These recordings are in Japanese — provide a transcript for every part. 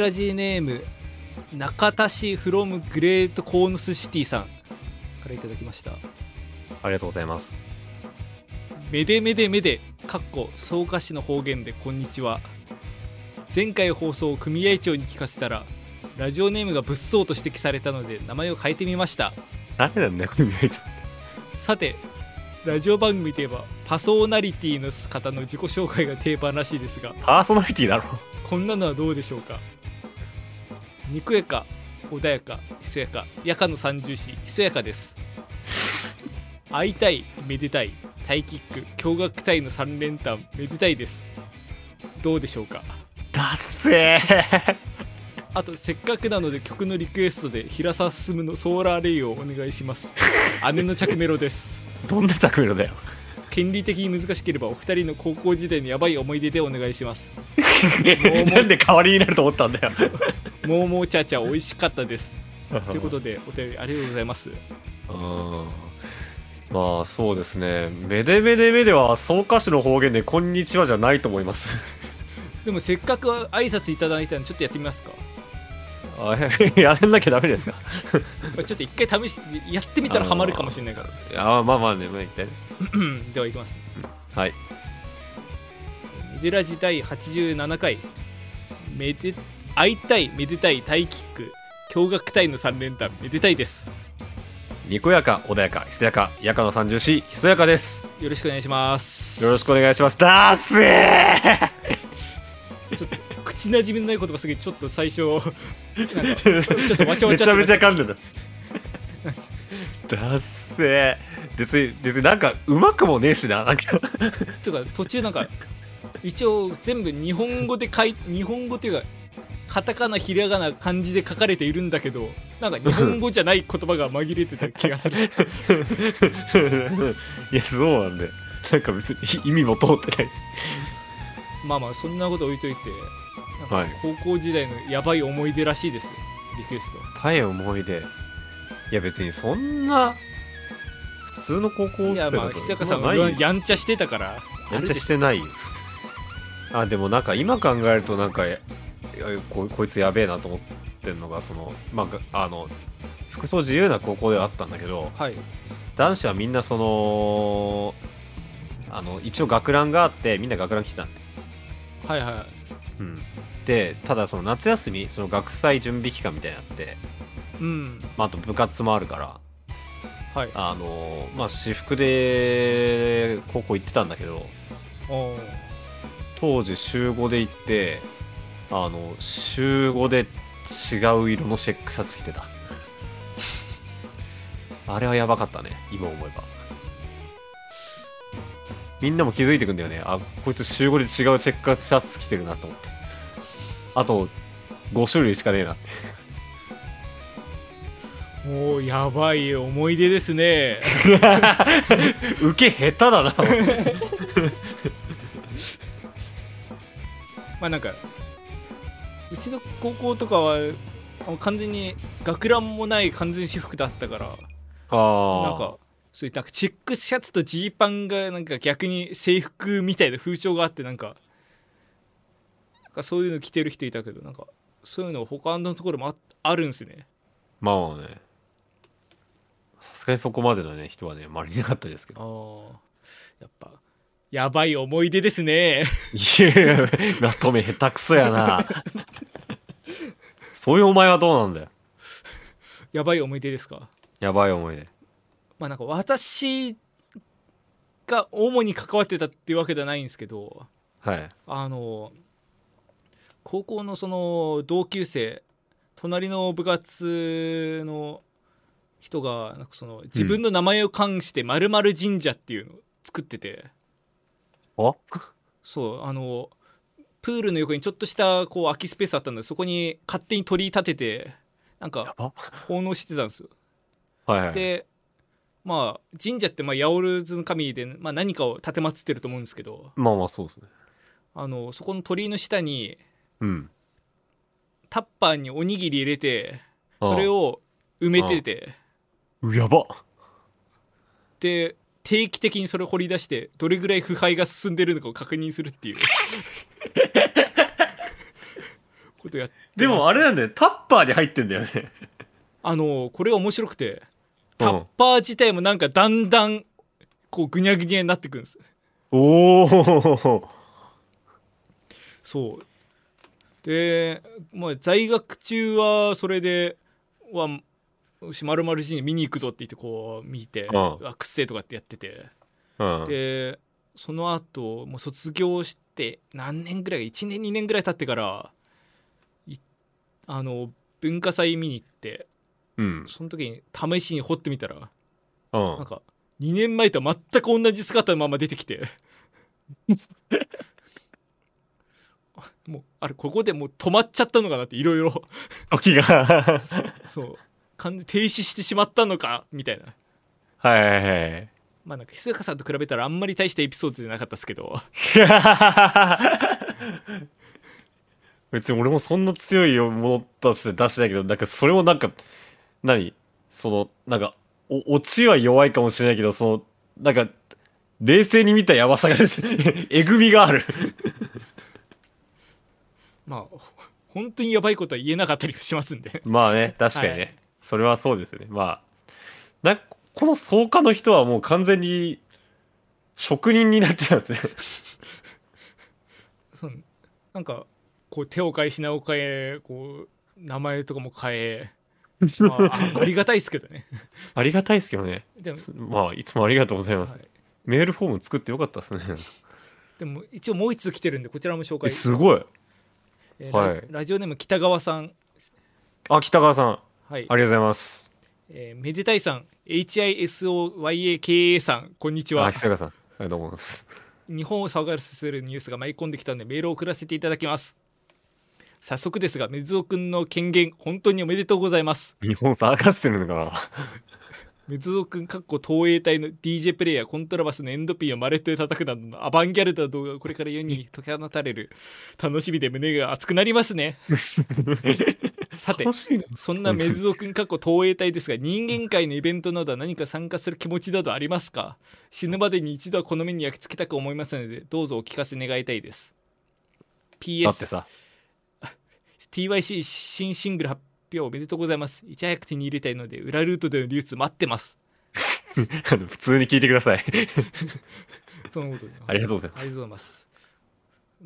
デラジーネーム中田市フロムグレートコーヌスシティさんからいただきましたありがとうございます。めでめでめでかっこ草加市の方言でこんにちは前回放送を組合長に聞かせたらラジオネームが物騒と指摘されたので名前を変えてみました誰なんだよ、組合長。さてラジオ番組といえばパソーナリティの方の自己紹介が定番らしいですがパーソナリティだろ。こんなのはどうでしょうか？にこやか穏やかひそやかやかの三重視ひそやかです。会いたいめでたいタイキック驚愕隊の三連単めでたいです。どうでしょうか？だっせー。あとせっかくなので曲のリクエストで平沢進のソーラーレイをお願いします。姉の着メロです。どんな着メロだよ。権利的に難しければお二人の高校時代のやばい思い出でお願いします なんで代わりになると思ったんだよ。もうもうちゃちゃ美味しかったですということでお便りありがとうございますうんまあそうですね。めでめでめでは草加市の方言でこんにちはじゃないと思います。でもせっかく挨拶いただいたのでちょっとやってみますかあやらなきゃダメですか。ま あちょっと一回試しやってみたらハマるかもしれないから。いやまあまあね、まあ、一体ね。ではいきます。はい。メデラジ第87回。めで会いたいめでたいタイキック。驚愕隊の3連単。めでたいです。にこやか、穏やか、ひそやか、やかの三重視、ひそやかです。よろしくお願いします。よろしくお願いします。だーっせー！ちょっと口なじみのない言葉すぎてちょっと最初 なんかちょっとわちゃわちゃめちゃめちゃ噛んでた。だっせー。別に、別になんかうまくもねえしな。なんかとか途中なんか一応全部日本語で書い日本語というかカタカナひらがな漢字で書かれているんだけどなんか日本語じゃない言葉が紛れてた気がする いや、そうなんだよ。なんか別に意味も通ってないし。まあまあそんなこと置いといてはいか高校時代のやばい思い出らしいですよリクエストパイ思い出。いや、別にそんな、普通の高校生いやまあ久坂さんやんちゃしてたからやんちゃしてないよ。あ、でもなんか今考えるとなんか、ここいつやべえなと思ってんのが、その、まあが、あの、服装自由な高校ではあったんだけど、はい男子はみんなその、あの、一応学ランがあって、みんな学ラン着てたんだよ。はいはうん。で、ただその夏休み、その学祭準備期間みたいになって、いうん。まあ、あと部活もあるから、はい。あのまあ私服で高校行ってたんだけどおー。当時週5で行ってあの週5で違う色のチェックシャツ着てた。あれはやばかったね今思えば。みんなも気づいてくんだよね。あこいつ週5で違うチェックシャツ着てるなと思ってあと5種類しかねえなって。もうやばい思い出ですね。受け下手だな。まあなんかうちの高校とかは完全に学ランもない完全私服だったからあなんかそういうなんかチェックシャツとジーパンがなんか逆に制服みたいな風潮があってなんかなんかそういうの着てる人いたけどなんかそういうの他のところもああるんですね。まあね。さすがにそこまでのね人はねまりいなかったですけあどー。やっぱやばい思い出ですね。いやまとめ下手くそやな。そういうお前はどうなんだよ。やばい思い出ですか？やばい思い出。まあなんか私が主に関わってたっていうわけではないんですけどはい。あの高校のその同級生隣の部活の人がなんかその自分の名前を冠して〇〇神社っていうのを作ってて、あ？そうあのプールの横にちょっとしたこう空きスペースあったんでそこに勝手に鳥居立ててなんかあ奉納してたんですよ。はいはいでまあ神社ってまあ八百万の神で、まあ、何かを立てまつってると思うんですけど。まあまあそうですね。あのそこの鳥居の下にうん。タッパーにおにぎり入れてそれを埋めてて。うやば。で定期的にそれを掘り出してどれぐらい腐敗が進んでるのかを確認するっていう。ことやってでもあれなんだよタッパーに入ってんだよね。あのこれが面白くてうん。タッパー自体もなんかだんだんこうぐにゃぐにゃになってくるんです。おおそうで、まあ、在学中はそれではよし丸々に見に行くぞって言ってこう見て、うん。うわくっせえとかってやってて。うん。でその後もう卒業して何年ぐらい1年2年ぐらい経ってからいあの文化祭見に行ってうん。その時に試しに掘ってみたらうん。なんか2年前とは全く同じ姿のまま出てきて。あ もうあれここでもう止まっちゃったのかなっていろいろ時が。そう。完全に停止してしまったのかみたいな。はいはいはい。まあなんかひそやかさんと比べたらあんまり大したエピソードじゃなかったですけど。別に俺もそんな強いものとして出してないけどなんかそれもなんか何？そのなんかおオチは弱いかもしれないけどそのなんか冷静に見たやばさが えぐみがあるまあほ 本当にやばいことは言えなかったりしますんで。まあね 確かにね、はい。それはそうですよね。まあなんかこの創価の人はもう完全に職人になってますね。そうなんかこう手を変え品を変えこう名前とかも変え、まあ、あありがたいですけどね。ありがたいですけどね。でもすまあいつもありがとうございます、はい。メールフォーム作ってよかったですね。でも一応もう一通来てるんでこちらも紹え介すごいえーはい。ララジオネーム北川さん。あ北川さん。はい。ありがとうございます。えーめでたいさん。HISOYAKA さん。こんにちは。あ久川さん。ありがとうございます。日本を騒がせるニュースが舞い込んできたのでメールを送らせていただきます。早速ですが水尾くんの権限本当におめでとうございます。日本騒がしてるのかな水尾くんかっこ東映隊の DJ プレイヤーコントラバスのエンドピンをマレットで叩くなどのアバンギャルドな動画がこれから世に解き放たれる楽しみで胸が熱くなりますね。さてそんな水尾くん過去東映隊ですが人間界のイベントなどは何か参加する気持ちなどありますか？死ぬまでに一度はこの目に焼き付けたく思いますのでどうぞお聞かせ願いたいです。PS だってさ。TYC 新シングル発表おめでとうございます。いち早く手に入れたいので裏ルートでの流通待ってます。普通に聞いてください。そのことで。ありがとうございます。ありがとうございます。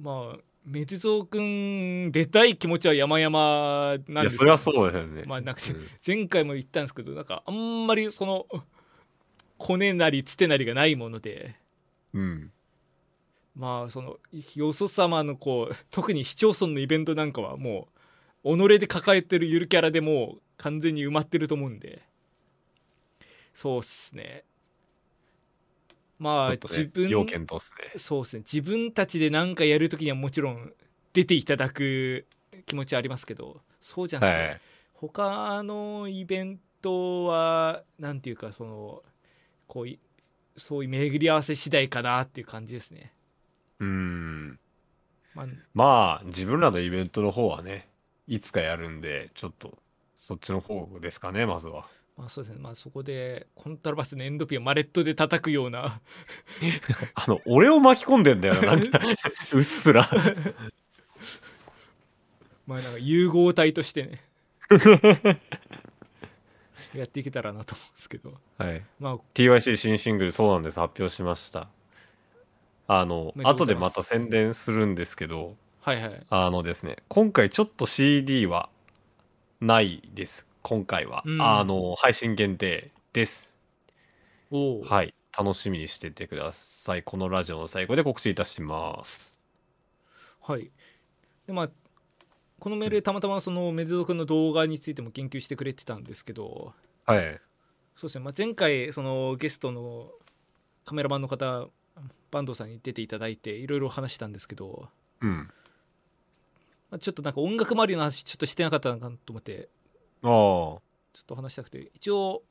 まあメデゾー君出たい気持ちは山々なんですいやそれはそうだよね。まあなんかうん。前回も言ったんですけどなんかあんまりそのコネなりつてなりがないもので。うん。まあそのよそ様のこう特に市町村のイベントなんかはもう己で抱えてるゆるキャラでもう完全に埋まってると思うんで。そうっすね。まあ、ね自分要件とっすね。そうですね。自分たちで何かやるときにはもちろん出ていただく気持ちはありますけどそうじゃなくて、はい。他のイベントはなんていうかそのこういそういう巡り合わせ次第かなっていう感じですね。うん。まあ、まあ自分らのイベントの方はねいつかやるんでちょっとそっちの方ですかねまずは。まあそうですね。まあそこでコントラバスのエンドピンをマレットで叩くような。あの俺を巻き込んでんだよななんか うっすら。まあなんか融合体としてね。やっていけたらなと思うんですけど。はい。まあ。TYC 新シングルそうなんです発表しました。あの後です。また宣伝するんですけどはいはい。あのですね今回ちょっと CD はないです。今回は、うん。あの配信限定です。おお、はい。楽しみにしててください。このラジオの最後で告知いたします。はい。でまあこのメールでたまたまそのメデゾ君の動画についても研究してくれてたんですけど。はい。そうですね、まあ、前回そのゲストのカメラマンの方坂東さんに出ていただいていろいろ話したんですけど、うん。まあ、ちょっとなんか音楽周りの話ちょっとしてなかったのかなと思って。ああ。ちょっと話したくて一応、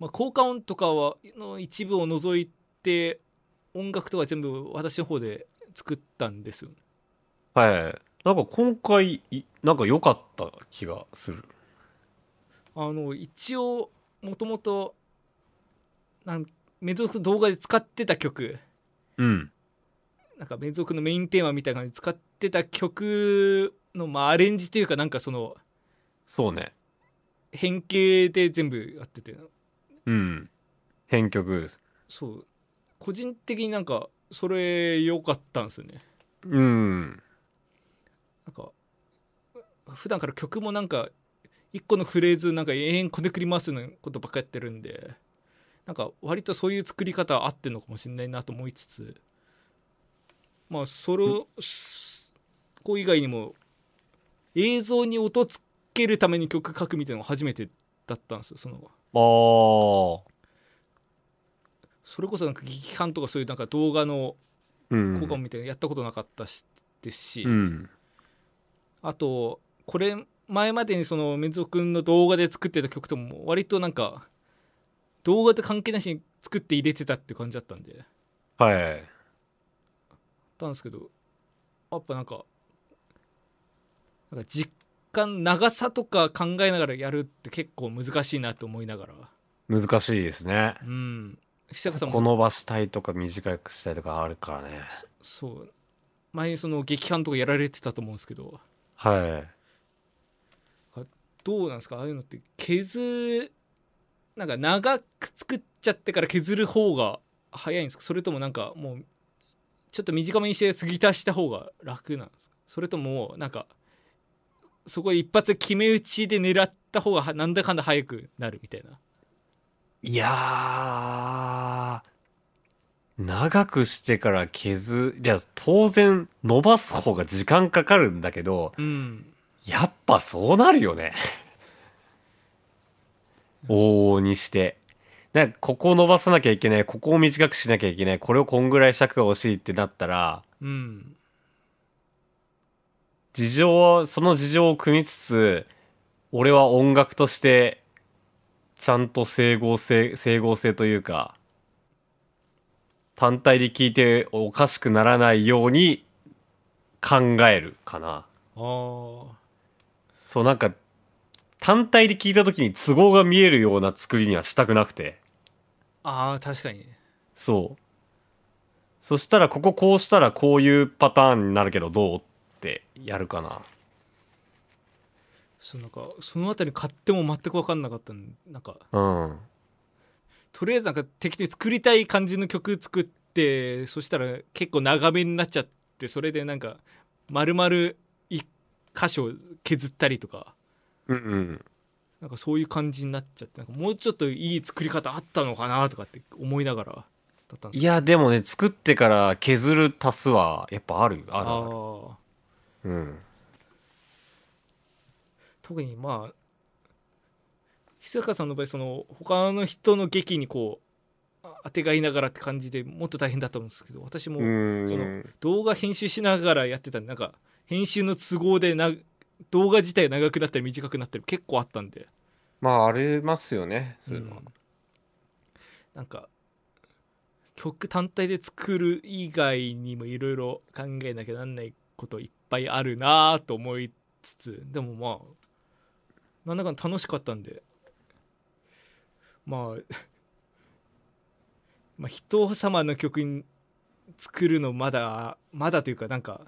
まあ、効果音とかはの一部を除いて音楽とか全部私の方で作ったんですよはいなんか今回いなんか良かった気がする。あの一応もともとなんメゾク動画で使ってた曲。うん。なんかメゾクのメインテーマみたいな感じで使ってた曲の、まあ、アレンジというかなんかそのそうね。変形で全部やってて。うん。編曲そう。個人的になんかそれ良かったんですよね。うん。なんか普段から曲もなんか一個のフレーズなんか永遠こねくり回すようなことばっかやってるんでなんか割とそういう作り方合ってんのかもしれないなと思いつつまあそれをこう以外にも映像に音つけるために曲書くみたいなのが初めてだったんですよその。ああそれこそなんか劇版とかそういうなんか動画のうん効果みたいなのやったことなかったしですし、うんあとこれ前までにそのメゾ君の動画で作ってた曲とも割となんか動画と関係なしに作って入れてたって感じだったんで。はいたんですけどやっぱなんかなんか実感長さとか考えながらやるって結構難しいなと思いながら。難しいですね。うん。久坂さんこも伸ばしたいとか短くしたいとかあるからね。そう。前にその劇版とかやられてたと思うんですけど。はい。どうなんですか？ああいうのって削なんか長く作っちゃってから削る方が早いんですか？それともなんかもうちょっと短めにして継ぎ足した方が楽なんですか？それともなんかそこ一発で決め打ちで狙った方がはなんだかんだ早くなるみたいな。いやー長くしてから削いや当然伸ばす方が時間かかるんだけどうん。やっぱそうなるよね。往々にして。なんかここを伸ばさなきゃいけないここを短くしなきゃいけないこれをこんぐらい尺が欲しいってなったらうん事情はその事情を組みつつ俺は音楽としてちゃんと整合性整合性というか単体で聴いておかしくならないように考えるかな。ああそうなんか単体で聴いた時に都合が見えるような作りにはしたくなくて。あー確かに。そう。そしたらこここうしたらこういうパターンになるけどどう？ってやるかな。そうなんかそのあたり買っても全く分かんなかったんなんか。うん。とりあえずなんか適当に作りたい感じの曲作ってそしたら結構長めになっちゃってそれでなんか丸々一箇所削ったりとか。うんうん。なんかそういう感じになっちゃってなんかもうちょっといい作り方あったのかなとかって思いながらだったんですいやでもね作ってから削る足すはやっぱあるあるあうん。特にまあ久坂さんの場合その他の人の劇にこうあ当てがいながらって感じでもっと大変だったんですけど私もその動画編集しながらやってたんでなんか編集の都合でな動画自体長くなったり短くなったり結構あったんで、まあありますよねそういうのは。うん。なんか曲単体で作る以外にもいろいろ考えなきゃなんないこといっぱいあるなと思いつつでもまあなんだかん楽しかったんで。まあ まあ人様の曲に作るのまだまだというかなんか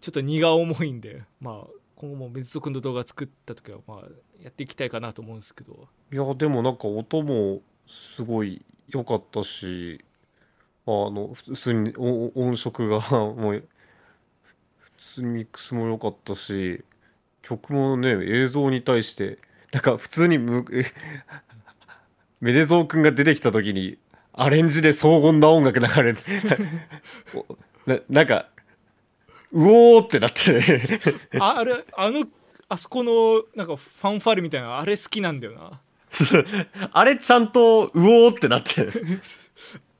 ちょっと荷が重いんでまあ今後も別族の動画作った時はまあやっていきたいかなと思うんですけど。いやでもなんか音もすごい良かったしあの普通に音色が もう普通にミックスも良かったし曲もね映像に対してなんか普通にむえ メデゾウくんが出てきた時にアレンジで荘厳な音楽流れて おななんかうおーってなって。ああれあのあそこのなんかファンファーレみたいなあれ好きなんだよな。あれちゃんとうおーってなって。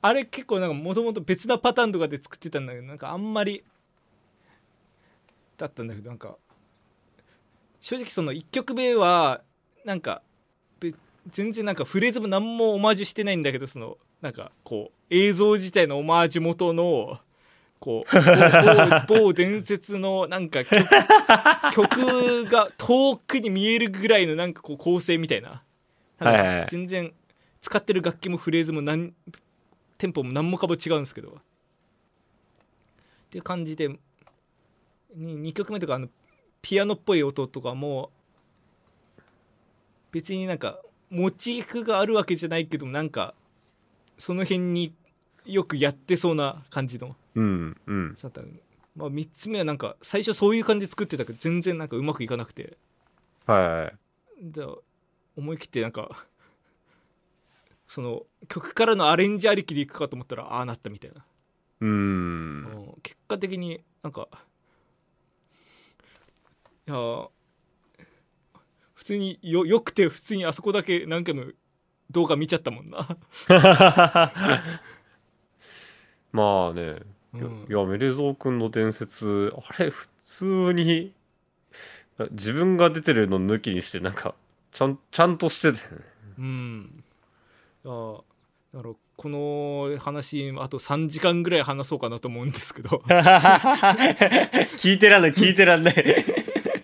あれ結構なんかもともと別なパターンとかで作ってたんだけどなんかあんまりだったんだけどなんか正直その1曲目はなんか全然なんかフレーズも何もオマージュしてないんだけどそのなんかこう映像自体のオマージュ元のこう某伝説のなんか曲曲が遠くに見えるぐらいのなんかこう構成みたいななんか全然使ってる楽器もフレーズもなんテンポも何もかも違うんですけどっていう感じでに2曲目とかあのピアノっぽい音とかも別になんかモチーフがあるわけじゃないけどなんかその辺によくやってそうな感じのうんうん。まあ、3つ目はなんか最初そういう感じで作ってたけど全然なんかうまくいかなくて。はいだ思い切ってなんかその曲からのアレンジありきでいくかと思ったらああなったみたいな、うん結果的になんかいやー普通によよくて普通にあそこだけ何回も動画見ちゃったもんな、まあね、いやうん。いやメレゾー君の伝説あれ普通に自分が出てるの抜きにしてなんかちゃんちゃんとしてたよねうん。いやーだからこの話あと3時間ぐらい話そうかなと思うんですけど。聞いてらんない聞いてらんない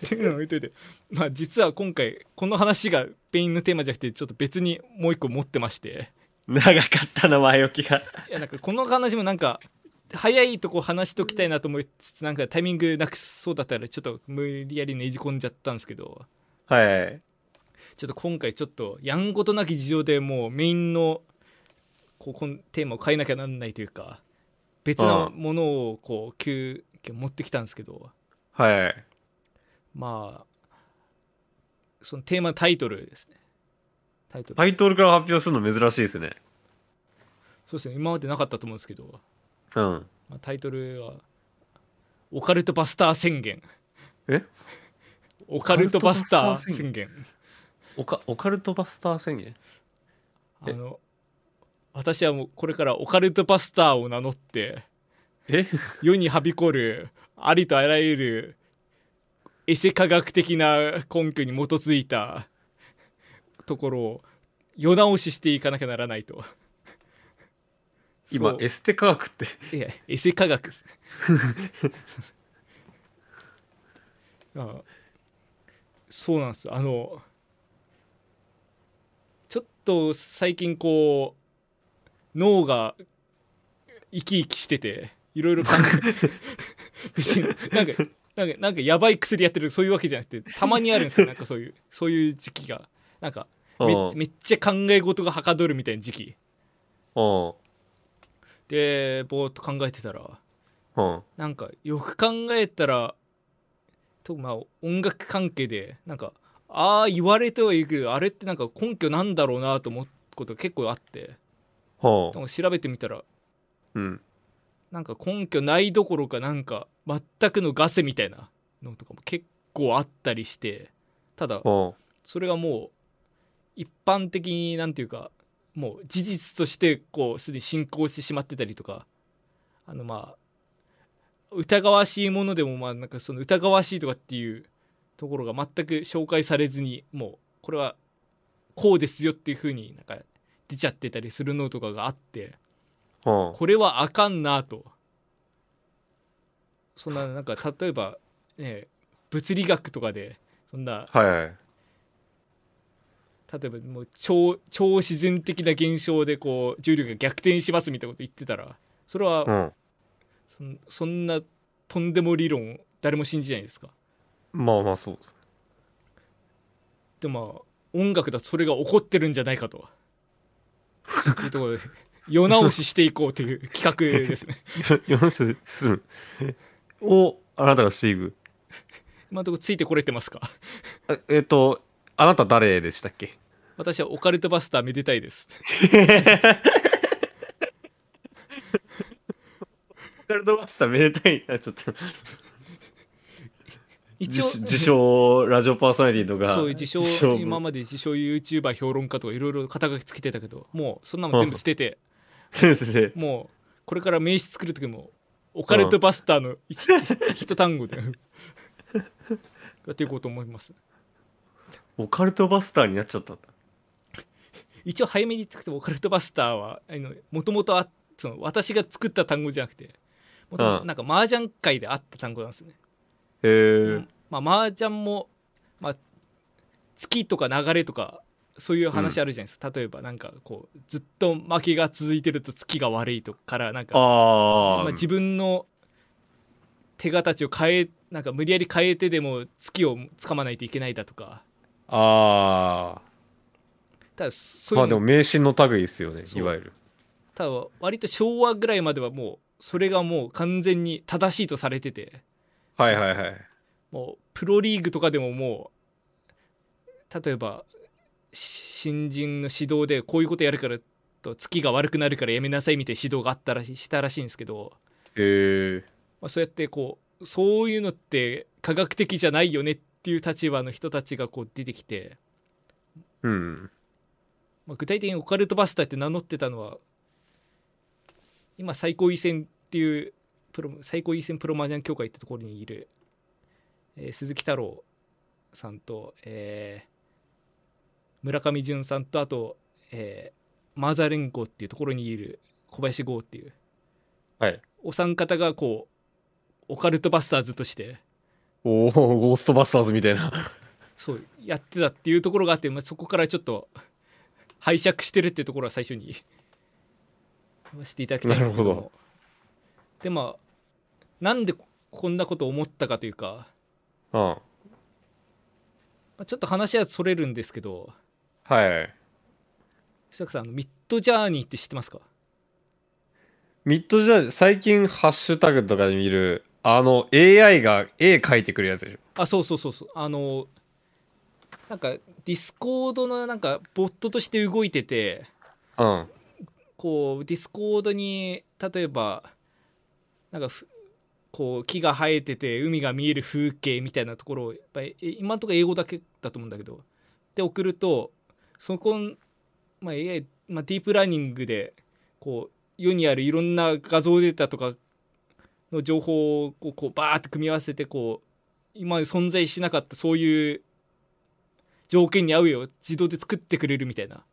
っていうのを置いといて。まあ実は今回この話がメインのテーマじゃなくてちょっと別にもう一個持ってまして。長かったな前置きが。いやなんかこの話もなんか早いとこ話しときたいなと思いつつなんかタイミングなくそうだったらちょっと無理やりねじ込んじゃったんですけど。はいちょっと今回ちょっとやんごとなき事情でもうメインのこうこのテーマを変えなきゃなんないというか別なものをこう急遽持ってきたんですけど。はいまあそのテーマタイトルですね。タイトル、タイトルから発表するの珍しいですね。そうですね。今までなかったと思うんですけど、うん。まあ、タイトルは「オカルトバスター宣言」え？オカルトバスター宣言。オカオカルトバスター宣言？あの私はもうこれからオカルトバスターを名乗ってえ？世にはびこるありとあらゆるエセ科学的な根拠に基づいたところを世直ししていかなきゃならないと。今エステ科学って。いやエセ科学。あそうなんです。あのちょっと最近こう脳が生き生きしてていろいろ考え 別になんかなんかなんかやばい薬やってるそういうわけじゃなくてたまにあるんですよ。なんかそういうそういう時期が。なんかめうん。めっちゃ考え事がはかどるみたいな時期。うん。でぼーっと考えてたらうん。なんかよく考えたらとまあ音楽関係でなんかああ言われてはいるけどあれってなんか根拠なんだろうなと思うことが結構あって。はなんか調べてみたらうん。なんか根拠ないどころかなんか全くのガセみたいなのとかも結構あったりしてただはそれがもう一般的になんていうかもう事実としてこうすでに進行してしまってたりとかあのまあ疑わしいものでもまあなんかその疑わしいとかっていうところが全く紹介されずにもうこれはこうですよっていう風になんか出ちゃってたりするのとかがあってはこれはあかんなとそんななんか例えばね物理学とかでそんなはいはい。例えばもう超超自然的な現象でこう重力が逆転しますみたいなこと言ってたらそれはうん。そんそんなとんでも理論誰も信じないですか？まあまあそうです。でもまあ音楽だとそれが起こってるんじゃないかと。いうところで世直ししていこうという企画ですね。よろしくするをあなたがしていく今のところついてこれてますか？ええっとあなた誰でしたっけ？私はオカルトバスターめでたいです。オカルトバスターめでたい？なちょっと。一応自自称ラジオパーソナリティとかそう自称今まで自称 YouTuber 評論家とかいろいろ肩書きつけてたけどもうそんなもん全部捨てて。もうこれから名詞作る時もオカルトバスターの一一単語でやっていこうと思います。オカルトバスターになっちゃったんだ。一応早めに言ってくてもオカルトバスターはもともと私が作った単語じゃなくてもともとうん。なんか麻雀界であった単語なんですよね、へえまあ麻雀も、まあ、月とか流れとかそういう話あるじゃないですか、例えばなんかこうずっと負けが続いてると月が悪いとかからなんかああ、まあ、自分の手形を変えなんか無理やり変えてでも月を掴まないといけないだとか。あただそういうまあでも迷信の類ですよねいわゆる。ただ割と昭和ぐらいまではもうそれがもう完全に正しいとされてて。はいはいはい。もうプロリーグとかでももう例えばし新人の指導でこういうことやるからと月が悪くなるからやめなさいみたいな指導があったらししたらしいんですけど、へえまあ、そうやってこうそういうのって科学的じゃないよねっていう立場の人たちがこう出てきて、うん。まあ、具体的にオカルトバスターって名乗ってたのは今最高位戦っていうプロ最高位戦プロマージャン協会ってところにいる、えー鈴木太郎さんと、えー村上淳さんとあと、えーマーザー連合っていうところにいる小林剛っていう。はい。お三方がこうオカルトバスターズとして。おおゴーストバスターズみたいな。そうやってたっていうところがあって、まあ、そこからちょっと拝借してるっていうところは最初に言わせていただきたいんですけどなるほど。でまあなんでこんなことを思ったかというか、うんまあ、ちょっと話はそれるんですけどはい。久坂さんミッドジャーニーって知ってますか？ミッドじゃ最近ハッシュタグとかで見るあの AI が絵描いてくるやつでしょ？あそうそうそうそう。あのなんかディスコードのなんかボットとして動いててうん。こうディスコードに例えばなんかふこう木が生えてて海が見える風景みたいなところをやっぱりえ今のところ英語だけだと思うんだけどで送るとそこん、まあ AI まあ、ディープラーニングでこう世にあるいろんな画像データとかの情報をこうこうバーって組み合わせてこう今まで存在しなかったそういう条件に合うよう自動で作ってくれるみたいな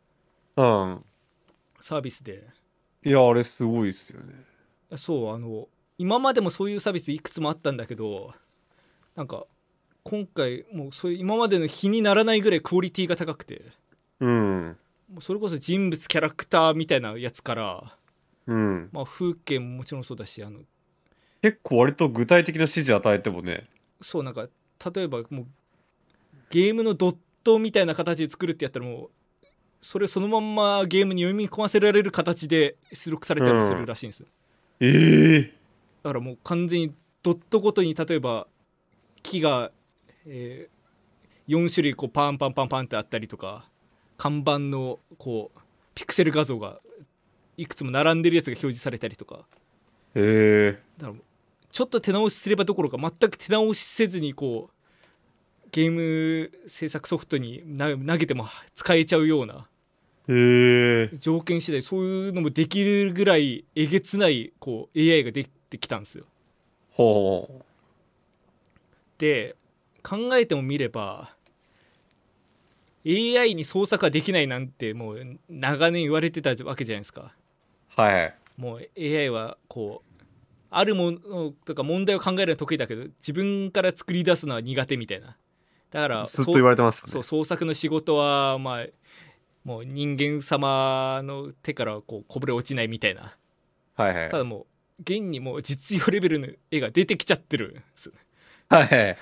うん。サービスで。いやあれすごいっすよね。そうあの今までもそういうサービスいくつもあったんだけどなんか今回もうそれ今までの比にならないぐらいクオリティが高くてうん。それこそ人物キャラクターみたいなやつから、うん。まあ、風景ももちろんそうだしあの結構割と具体的な指示与えてもね。そうなんか例えばもうゲームのドットみたいな形で作るってやったらもうそれそのまんまゲームに読み込ませられる形で出力されたりもするらしいんですよ、ええだからもう完全にドットごとに例えば木が、えー4種類こうパンパンパンパンってあったりとか看板のこうピクセル画像がいくつも並んでるやつが表示されたりとか。へえだからもうちょっと手直しすればどころか全く手直しせずにこうゲーム制作ソフトにな投げても使えちゃうような。条件次第そういうのもできるぐらいえげつないこう AI ができてきたんですよ。ほで考えてもみれば AI に創作はできないなんてもう長年言われてたわけじゃないですか。うはい。もう AI はこうあるものとか問題を考えるのは得意だけど自分から作り出すのは苦手みたいな。だからずっと言われてましたね。そう創作の仕事はまあもう人間様の手からこうこぼれ落ちないみたいな。はいはい。ただもう現にもう実用レベルの絵が出てきちゃってるんですはいはい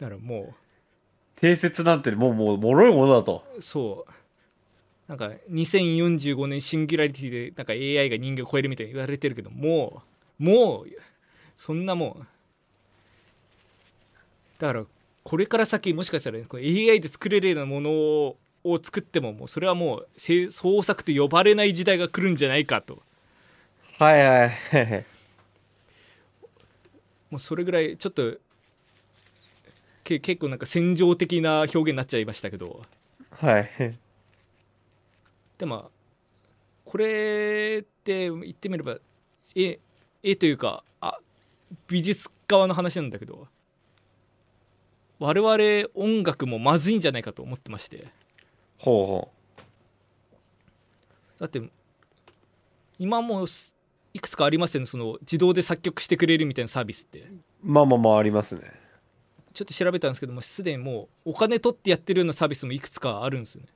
だからも定説なんてもうもう脆いものだとそうなんか2045年シンギュラリティでなんか AI が人間を超えるみたいに言われてるけどもうもうそんなもんだからこれから先もしかしたらこれ AI で作れるようなものを作ってももうそれはもう創作と呼ばれない時代が来るんじゃないかとはいはいはいもうそれぐらいちょっとけ結構なんか戦場的な表現になっちゃいましたけど。はい。でまあこれって言ってみれば絵絵というかあ美術側の話なんだけど我々音楽もまずいんじゃないかと思ってまして。ほうほだって今もいくつかありますよね。その自動で作曲してくれるみたいなサービスって。うまあまあまあありますねちょっと調べたんですけどもすでにもうお金取ってやってるようなサービスもいくつかあるんですよね。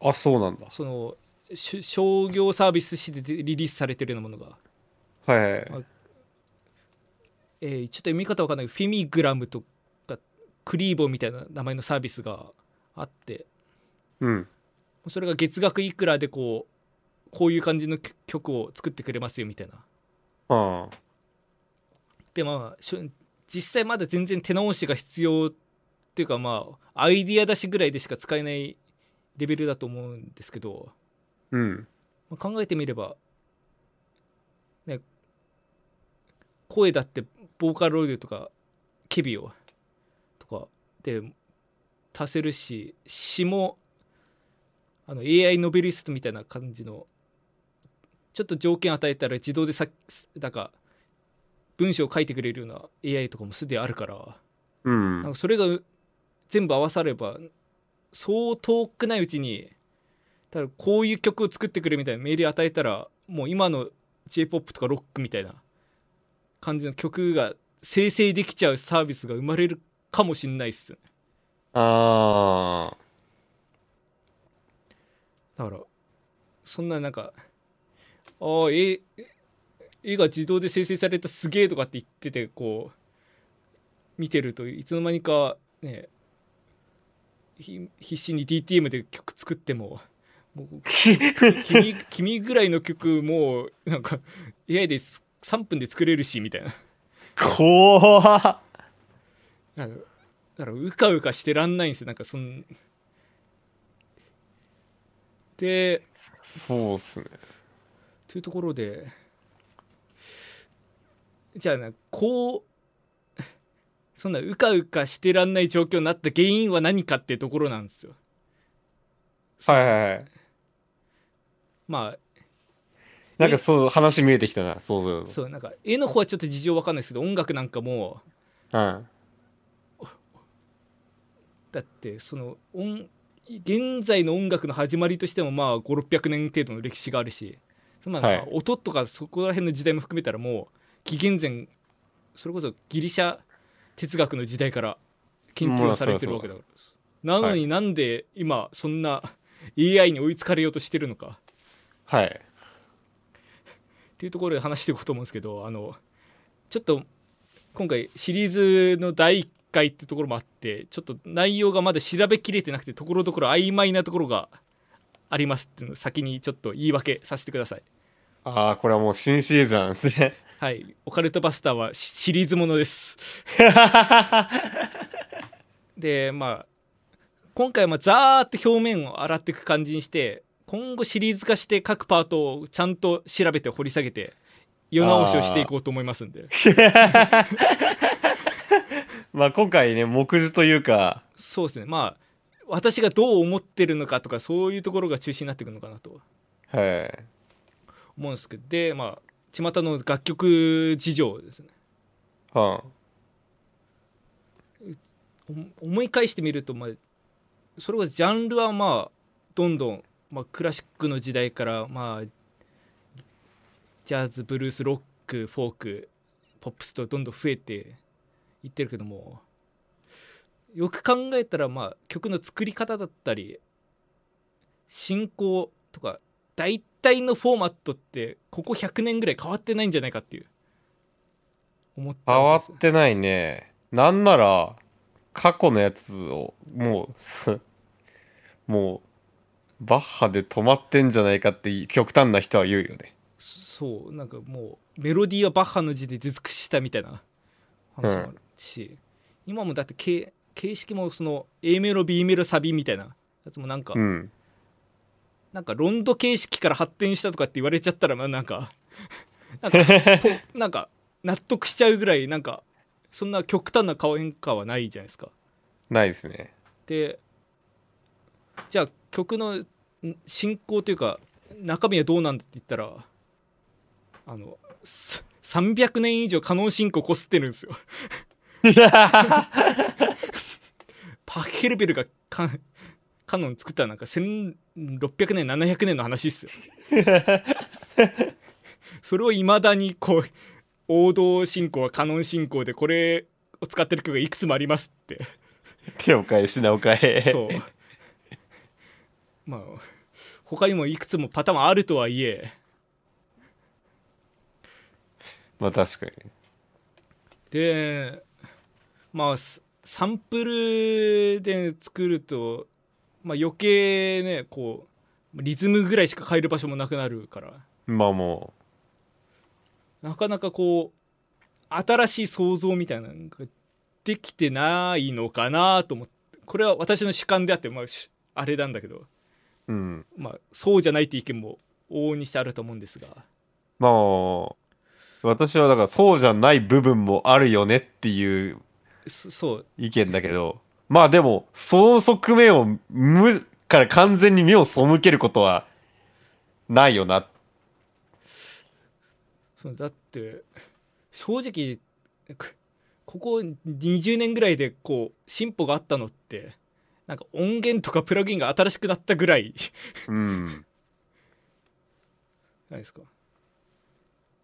あそうなんだ。そのし商業サービスしてリリースされてるようなものが。はいはいえーちょっと読み方わかんない。けどフィミグラムとかクリーボみたいな名前のサービスがあって。うん。それが月額いくらでこうこういう感じの曲曲を作ってくれますよみたいな。あでまあ実際まだ全然手直しが必要っていうかまあアイディア出しぐらいでしか使えないレベルだと思うんですけど、うん。まあ、考えてみればね声だってボーカロイドとかケビオとかで足せるし詩もあの AI ノベリストみたいな感じのちょっと条件与えたら自動でさなんか文章を書いてくれるような AI とかもすでにあるからうん。なんかそれが全部合わさればそう遠くないうちにただこういう曲を作ってくれみたいなメール与えたらもう今の j p o p とかロックみたいな感じの曲が生成できちゃうサービスが生まれるかもしんないっすよね。あだからそんななんかああ絵絵が自動で生成されたすげえとかって言っててこう見てるといつの間にかねひ必死に DTM で曲作ってももう君君ぐらいの曲もうなんか AI です3分で作れるしみたいな。怖っ。だからうかうかしてらんないんですよ。なんかそんでそうっすね。というところでじゃあなこうそんなうかうかしてらんない状況になった原因は何かっていうところなんですよ。はいはいはい。まなんかそう話見えてきたなそうそうあそう。なんか絵の方はちょっと事情わかんないですけど音楽なんかもうんだってその音現在の音楽の始まりとしてもまあ5600年程度の歴史があるしま音とかそこら辺の時代も含めたらもう紀元前それこそギリシャ哲学の時代から研究がされてるわけだから。なのになんで今そんな AI に追いつかれようとしてるのか。はい。っていうところで話していこうと思うんですけどあのちょっと今回シリーズの第1回っていうところもあってちょっと内容がまだ調べきれてなくてところどころ曖昧なところがありますっていうのを先にちょっと言い訳させてください。ああこれはもう新シリーズなんですねはい。オカルトバスターはシシリーズものです。でまあ今回はまあザーッと表面を洗っていく感じにして今後シリーズ化して各パートをちゃんと調べて掘り下げて世直しをしていこうと思いますんで。まあ今回ね目次というか。そうですね。まあ私がどう思ってるのかとかそういうところが中心になってくるのかなと。はい。思うんですけど。でまあ巷の楽曲事情ですね。はお思い返してみると、まあ、それこそジャンルはまあどんどん、まあ、クラシックの時代からまあジャズブルースロックフォークポップスとどんどん増えていってるけどもよく考えたらまあ曲の作り方だったり進行とか大体のフォーマットってここ100年ぐらい変わってないんじゃないかっていう。思った変わってないね。なんなら過去のやつをもうす もうバッハで止まってんじゃないかって極端な人は言うよね。そう。なんかもうメロディーはバッハの字で出尽くしたみたいな話もあるし、今もだって形形式もその A メロ B メロサビみたいなやつもなんか、うんなんかロンド形式から発展したとかって言われちゃったらまあなんか なんかぽなんか納得しちゃうぐらいなんかそんな極端な顔変化はないじゃないですか。ないですねでじゃあ曲のん進行というか中身はどうなんだって言ったらあのさ300年以上カノン進行こすってるんですよ。パヘルベルがカカノン作ったらなんか1600年700年の話っすよ。それをいまだにこう王道進行はカノン進行でこれを使ってる曲がいくつもありますって。手を変え品を変えそうまあ他にもいくつもパターンあるとはいえまあ確かにでまあスサンプルで作ると、まあ、余計ねこうリズムぐらいしか変える場所もなくなるから。まあもなかなかこう新しい想像みたいなのができてないのかなと思って。これは私の主観であって、まあ、しあれなんだけど、ううん。まあ、そうじゃないって意見も往々にしてあると思うんですが。まあ私はだからそうじゃない部分もあるよねっていうそそう。意見だけどまあでもその側面を無から完全に目を背けることはないよなだって正直くここ20年ぐらいでこう進歩があったのってなんか音源とかプラグインが新しくなったぐらい。じうん。ゃないですか？い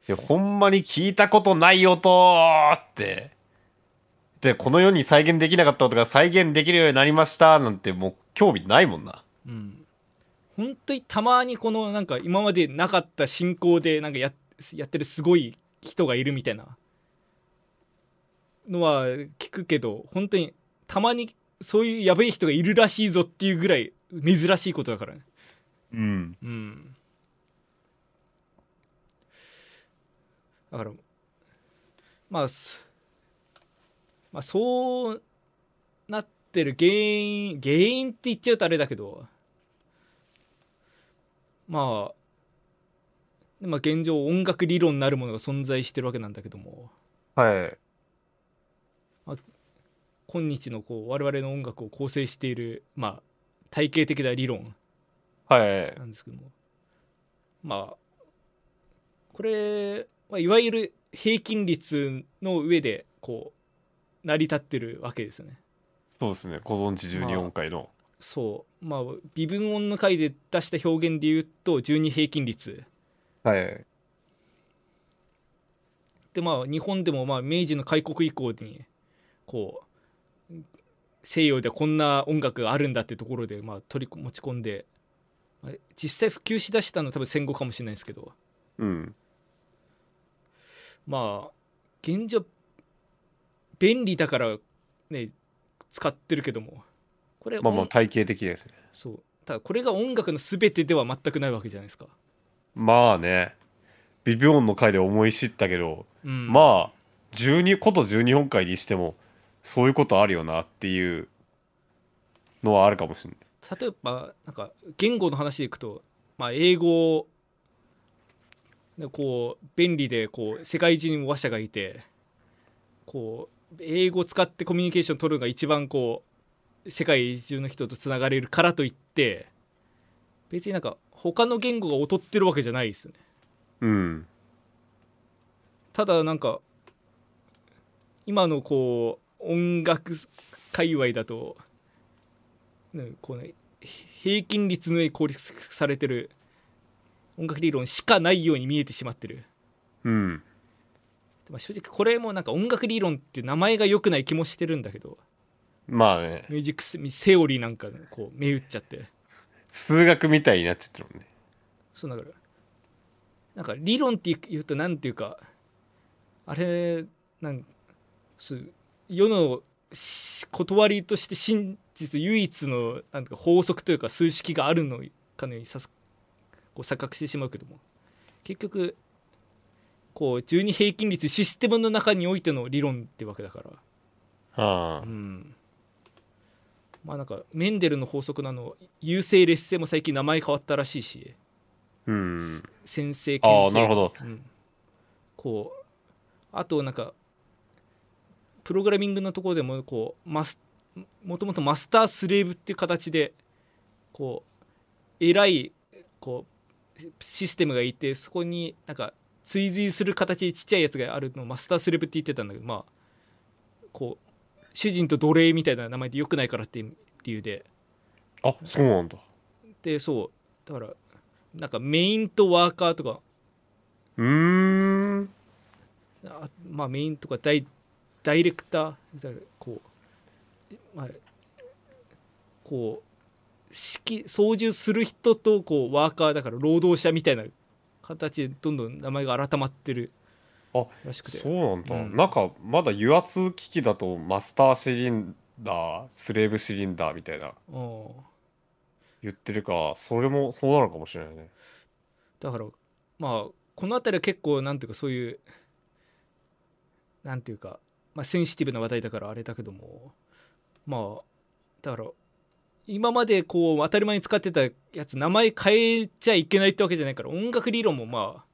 やほんまに聞いたことない音ってでこの世に再現できなかった音が再現できるようになりましたなんてもう興味ないもんな。うん。本当にたまにこのなんか今までなかった進行でなんかややってるすごい人がいるみたいな。のは聞くけど本当にたまにそういうやべえ人がいるらしいぞっていうぐらい珍しいことだからね。うん。うん。だからまあすまあそうなってる原因原因って言っちゃうとあれだけどまあまあ現状音楽理論なるものが存在してるわけなんだけども。はい。今日のこう我々の音楽を構成しているまあ体系的な理論はい。なんですけども。まあこれ、まあ、いわゆる平均率の上でこう成り立ってるわけですよね。そうですね。ご存知12音階の、そう。まあ微分音の回で出した表現で言うと12平均率。はいでまあ日本でもまあ明治の開国以降にこう西洋でこんな音楽があるんだってところでまあ取り持ち込んでまあ実際普及しだしたのは多分戦後かもしれないですけど。うん。まあ現状便利だからね使ってるけども。これ、音まあまあ体系的ですね。そう。ただこれが音楽の全てでは全くないわけじゃないですか、まあね。微分音の回で思い知ったけど、うん、まあ12こと12音階にしてもそういうことあるよなっていうのはあるかもしれない。例えばなんか言語の話でいくと、まあ、英語でこう便利でこう世界中にも話者がいてこう英語を使ってコミュニケーション取るのが一番こう世界中の人とつながれるからといって別になんか他の言語が劣ってるわけじゃないですよね。うん。ただなんか今のこう音楽界隈だと、ね、こうね平均率の上に効率されてる音楽理論しかないように見えてしまってる、うんまあ、正直これもなんか音楽理論って名前が良くない気もしてるんだけど。まあね。ミュージックスセオリーなんかこう目打っちゃって。数学みたいになっちゃってるもんね。そうだからなんか理論って言うとなんていうかあれなん世のし断りとして真実唯一のなんか法則というか数式があるのかのようにさすこう錯覚してしまうけども。結局こう12平均率システムの中においての理論ってわけだから。はあ。うん。まあなんかメンデルの法則なの優勢劣勢も最近名前変わったらしいし。うん。先生あ牽制あなるほど。うん、こうあとなんかプログラミングのところでもこうマスもともとマスタースレーブっていう形でこう偉いこうシステムがいてそこになんか追随する形でちっちゃいやつがあるのをマスタースレーブって言ってたんだけどまあこう主人と奴隷みたいな名前でよくないからっていう理由で。あそうなんだ。でそう。だからなんかメインとワーカーとか。うーん。あまあメインとかダイダイレクターこう、まあ、こう指揮操縦する人とこうワーカーだから労働者みたいな形でどんどん名前が改まってるあらしくて。そうなんだ、うん。なんかまだ油圧機器だとマスターシリンダースレーブシリンダーみたいな。うん。言ってるからそれもそうなのかもしれないね。だからまあこの辺りは結構なんていうかそういうなんていうか、まあ、センシティブな話題だからあれだけども。まあだから今までこう当たり前に使ってたやつ名前変えちゃいけないってわけじゃないから音楽理論もま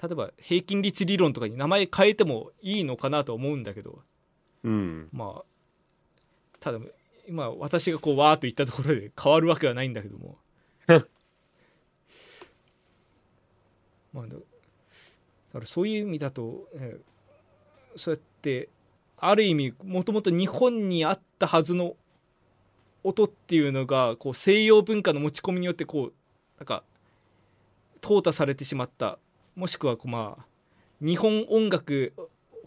あ例えば平均率理論とかに名前変えてもいいのかなとは思うんだけど。うん。まあただ今私がこうわーっと言ったところで変わるわけはないんだけども。まあだだからそういう意味だと、えーそうやってある意味もともと日本にあったはずの音っていうのがこう西洋文化の持ち込みによってこうなんか淘汰されてしまった。もしくはこうまあ日本音楽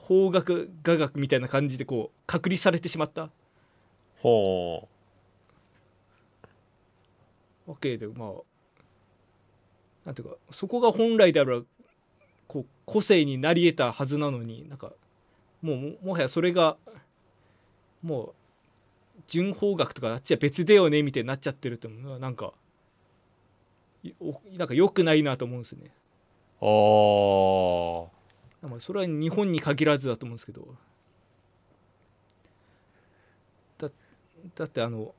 邦楽雅楽みたいな感じでこう隔離されてしまった。ほう。わけでまあなんていうかそこが本来であればこう個性になり得たはずなのになんかもうもはやそれがもう純邦楽とかあっちは別だよねみたいになっちゃってるっていうのはなんかなんか良くないなと思うんですよね。うああまあそれは日本に限らずだと思うんですけど。だだってあの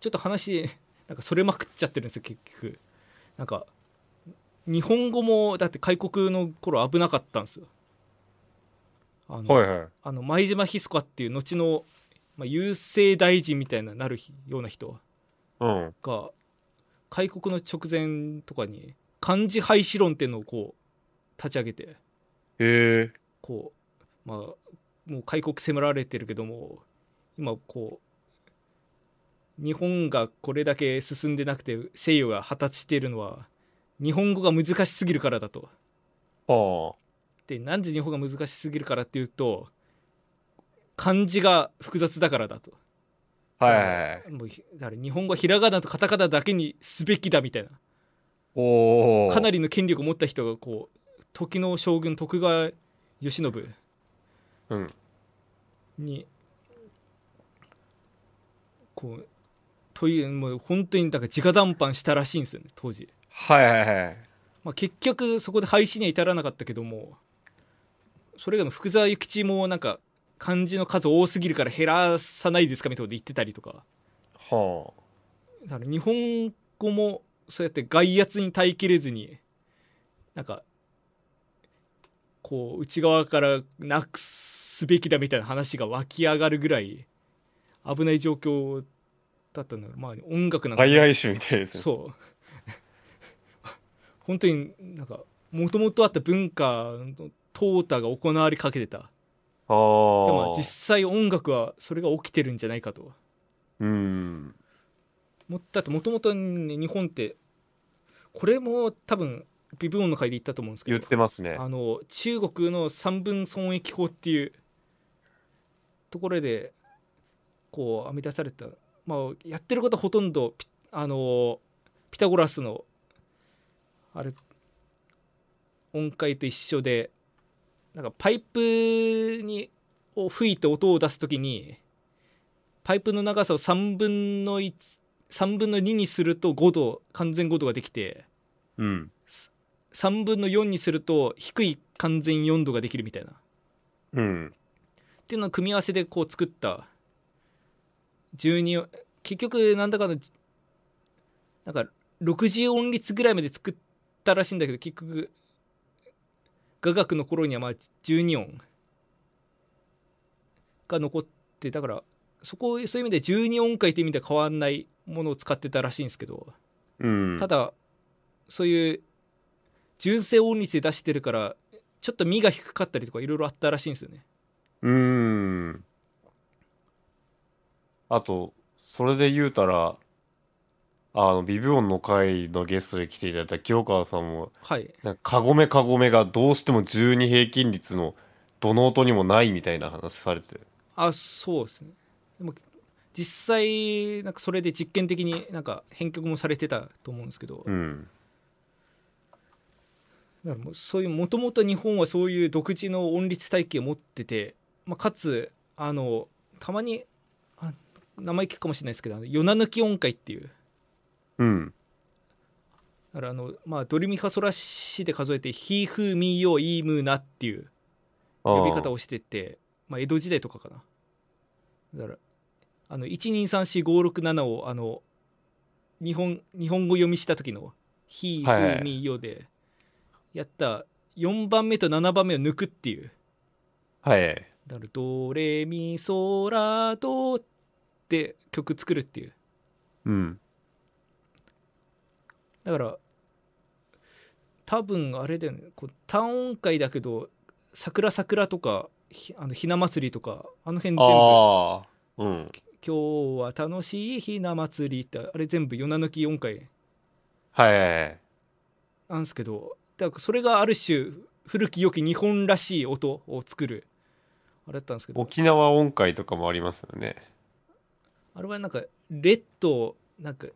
ちょっと話 なんかそれまくっちゃってるんですよ結局。なんか日本語もだって開国の頃危なかったんですよ。あの,、はいはい。あの前島ヒスコアっていう後の、まあ、郵政大臣みたいななるような人うん。が開国の直前とかに漢字廃止論っていうのをこう立ち上げてへえ。こうまあもう開国迫られてるけども今こう日本がこれだけ進んでなくて西洋が発達しているのは日本語が難しすぎるからだと。ああ。でなんで日本が難しすぎるからっていうと漢字が複雑だからだと。はいはいはい。もうひだから日本語はひらがなとカタカナだけにすべきだみたいな。おおかなりの権力を持った人がこう時の将軍徳川慶喜うん。にこうというもう本当にだから直談判したらしいんですよね当時、はいはいはい。まあ、結局そこで廃止には至らなかったけどもそれが福沢諭吉もなんか漢字の数多すぎるから減らさないですかみたいなこと言ってたりとか。はだから日本語もそうやって外圧に耐えきれずになんかこう内側からなくすべきだみたいな話が湧き上がるぐらい危ない状況だったんだまあ音楽なんかあ外来種みたいですね。そう。本当になんかもともとあった文化の淘汰が行われかけてた。ああでも実際音楽はそれが起きてるんじゃないかと。うん。もだってもともと日本ってこれも多分ビブオンの回で言ったと思うんですけ言どってますね。あの中国の三分損益法っていうところでこう編み出された、まあ、やってることはほとんどピあのピタゴラスのあれ音階と一緒でなんかパイプにを吹いて音を出す時にパイプの長さを3分の1 3分の2にすると5度完全5度ができてうん。3分の4にすると低い完全4度ができるみたいな。っうん。ていうのを組み合わせでこう作った。12結局なんだかんだなんか60音率ぐらいまで作ったらしいんだけど結局雅楽の頃にはまあ12音が残ってだからそこそういう意味で12音階という意味では変わんないものを使ってたらしいんですけど、うん。ただそういう純正音率で出してるからちょっと身が低かったりとかいろいろあったらしいんですよね。うーん。あとそれで言うたらあのビブオンの回のゲストで来ていただいた清川さんもはい。なんかカゴメカゴメがどうしても12平均率のどの音にもないみたいな話されてて。あそうですね。でも実際なんかそれで実験的になんか編曲もされてたと思うんですけど、うん。だからもうそういうもともと日本はそういう独自の音律体系を持ってて、まあ、かつあのたまにあ名前聞くかもしれないですけど夜な抜き音階っていううん。だからあの、まあ、ドリミファソラシで数えて「ヒーフーミーヨーイームーナ」っていう呼び方を。をしててまあ、江戸時代とかかなだからあの1234567をあの日本日本語読みした時の「ヒーフはいはいーミーヨー」でやった4番目と7番目を抜くっていうはい。だからドレミソラドって曲作るっていううん。だから多分あれだよねこう単音階だけど「桜桜」とかひあのひな祭りとかあの辺全部。うん。「今日は楽しいひな祭り」ってあれ全部夜な抜き音階はい。なんですけどだからそれがある種古き良き日本らしい音を作るあれだったんですけど沖縄音階とかもありますよね。あれはなんかレッドなんか。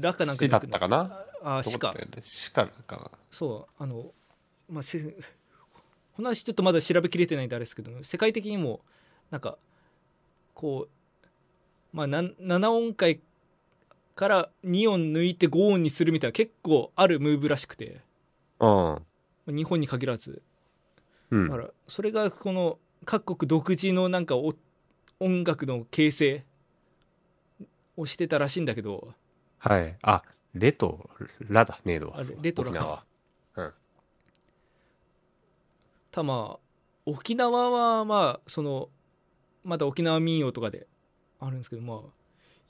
ラかなんかシだったかな？ああしかどうだったよね。シか。かな。そうあのまあし この話ちょっとまだ調べきれてないんであれですけど世界的にもなんかこうまあな7音階から2音抜いて5音にするみたいな結構あるムーブらしくて。うん。日本に限らず。うん。だか。らそれがこの各国独自のなんかお音楽の形成をしてたらしいんだけどはい。あ、レとラだ、ネードはあれ。レとラ沖縄。ただまあ沖縄はまあそのまだ沖縄民謡とかであるんですけどまあ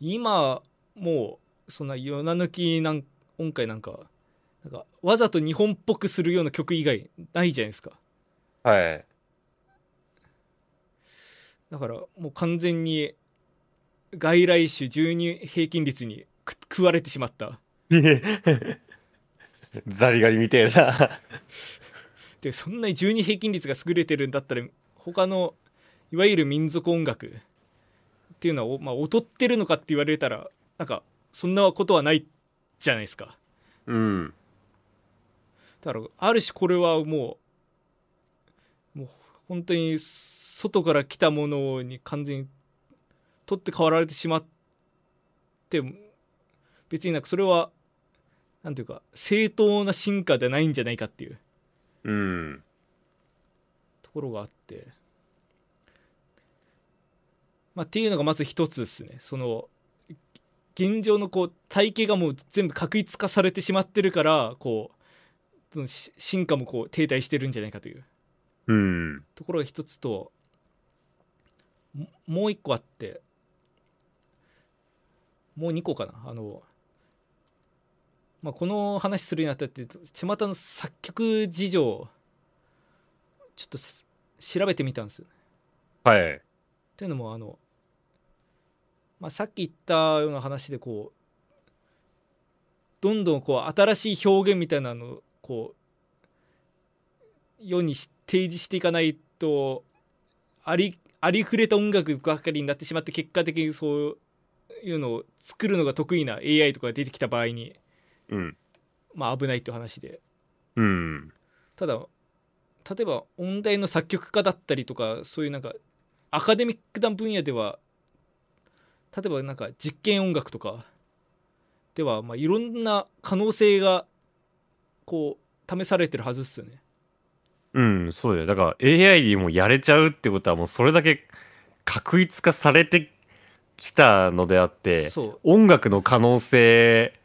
今もうそんな夜な抜きなん音階なんかなんかわざと日本っぽくするような曲以外ないじゃないですかはい。だからもう完全に外来種12平均率にく食われてしまった ザリガニみてえな。でそんなに12平均率が優れてるんだったら他のいわゆる民族音楽っていうのは、おまあ、劣ってるのかって言われたらなんかそんなことはないじゃないですかうん。だからある種これはもうもう本当に外から来たものに完全に取って代わられてしまって別になんかそれはなんていうか正当な進化じゃないんじゃないかっていう。うん。ところがあって。まあっていうのがまず一つですね。その現状のこう体系がもう全部確一化されてしまってるからこうそのし進化もこう停滞してるんじゃないかという。うん。ところが一つとももう一個あって。もう二個かな。あの、まあ、この話するにあたって巷の作曲事情をちょっとす調べてみたんですよはい。とい。うのもあの、まあ、さっき言ったような話でこうどんどんこう新しい表現みたいなのをこう世にし提示していかないとありありふれた音楽ばかりになってしまって結果的にそういうのを作るのが得意な AI とかが出てきた場合に、うん。まあ、危ないっていう話でうん。ただ例えば音大の作曲家だったりとかそういうなんかアカデミックな分野では例えばなんか実験音楽とかではまあいろんな可能性がこう試されてるはずっすよね。うん、そうだよ。だから AI にもやれちゃうってことはもうそれだけ確一化されてきたのであって、音楽の可能性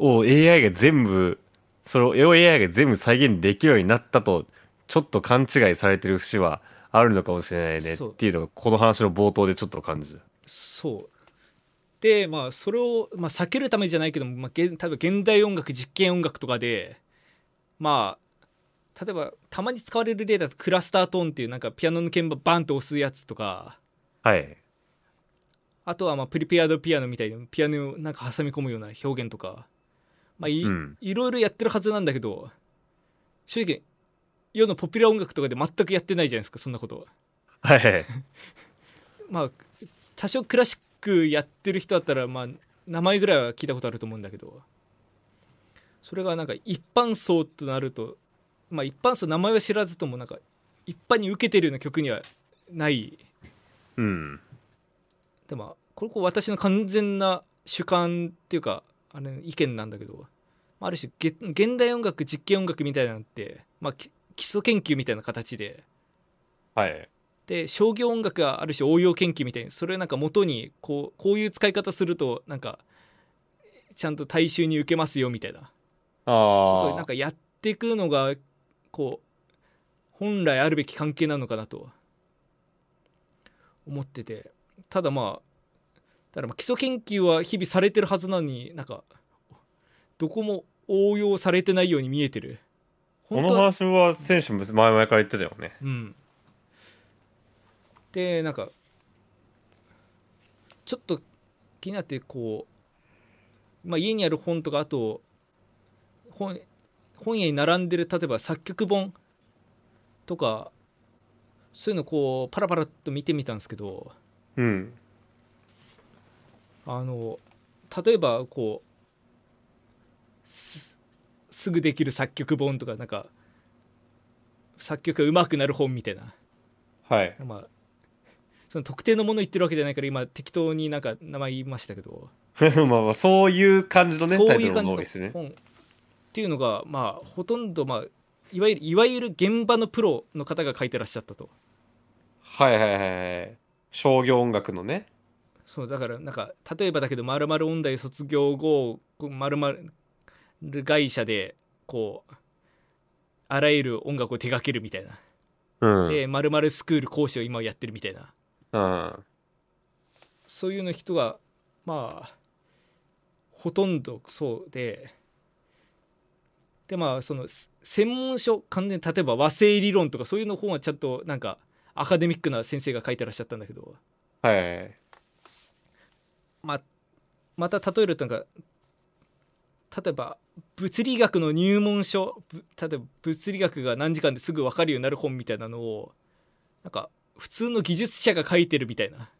を AI が全部、それを AI が全部再現できるようになったと、ちょっと勘違いされてる節はあるのかもしれないねっていうのがこの話の冒頭でちょっと感じる。そうでまあそれを、まあ、避けるためじゃないけども、まあ、現例えば現代音楽実験音楽とかでまあ例えばたまに使われる例だとクラスタートーンっていうなんかピアノの鍵盤バンと押すやつとかはい。あとはまあプリペアドピアノみたいなピアノをなんか挟み込むような表現とか、まあいうんいろいろやってるはずなんだけど正直世のポピュラー音楽とかで全くやってないじゃないですかそんなことは。はい。まあ多少クラシックやってる人だったらまあ名前ぐらいは聞いたことあると思うんだけどそれがなんか一般層となるとまあ一般層名前は知らずともなんか一般に受けてるような曲にはないうんでもこれこう私の完全な主観っていうかあれ意見なんだけど。ある種げ現代音楽実験音楽みたいなのって、まあ、き基礎研究みたいな形で。はい。で商業音楽がある種応用研究みたいにそれなんか元にこうこういう使い方するとなんかちゃんと大衆に受けますよみたいな。ことあなんかやっていくのがこう本来あるべき関係なのかなと思ってて。ただまあただまあ基礎研究は日々されてるはずなのになんかどこも応用されてないように見えてる。この話は選手も前々から言ってたよね。うん。でなんかちょっと気になってこう、まあ、家にある本とかあと本本屋に並んでる例えば作曲本とかそういうのこうパラパラっと見てみたんですけどうんあの例えばこうすすぐできる作曲本とかなんか作曲が上手くなる本みたいな。はい。まあその特定のもの言ってるわけじゃないから今適当になんか名前言いましたけど、まあまあそういう感じのねそういう感じの本っていうのがまあほとんどまあいわゆるいわゆる現場のプロの方が書いてらっしゃったと。はいはいはいはい。商業音楽のねそうだからなんか例えばだけどまるまる音大卒業後まるまる会社でこうあらゆる音楽を手掛けるみたいな、うん。でまるまるスクール講師を今やってるみたいな。うん。そういうの人がまあほとんどそうででまあそのす専門書完全に例えば和製理論とかそういうの本はちゃんとなんかアカデミックな先生が書いてらっしゃったんだけど。はいはいはいまあまた例えるとなんか例えば物理学の入門書ぶ例えば物理学が何時間ですぐ分かるようになる本みたいなのをなんか普通の技術者が書いてるみたいな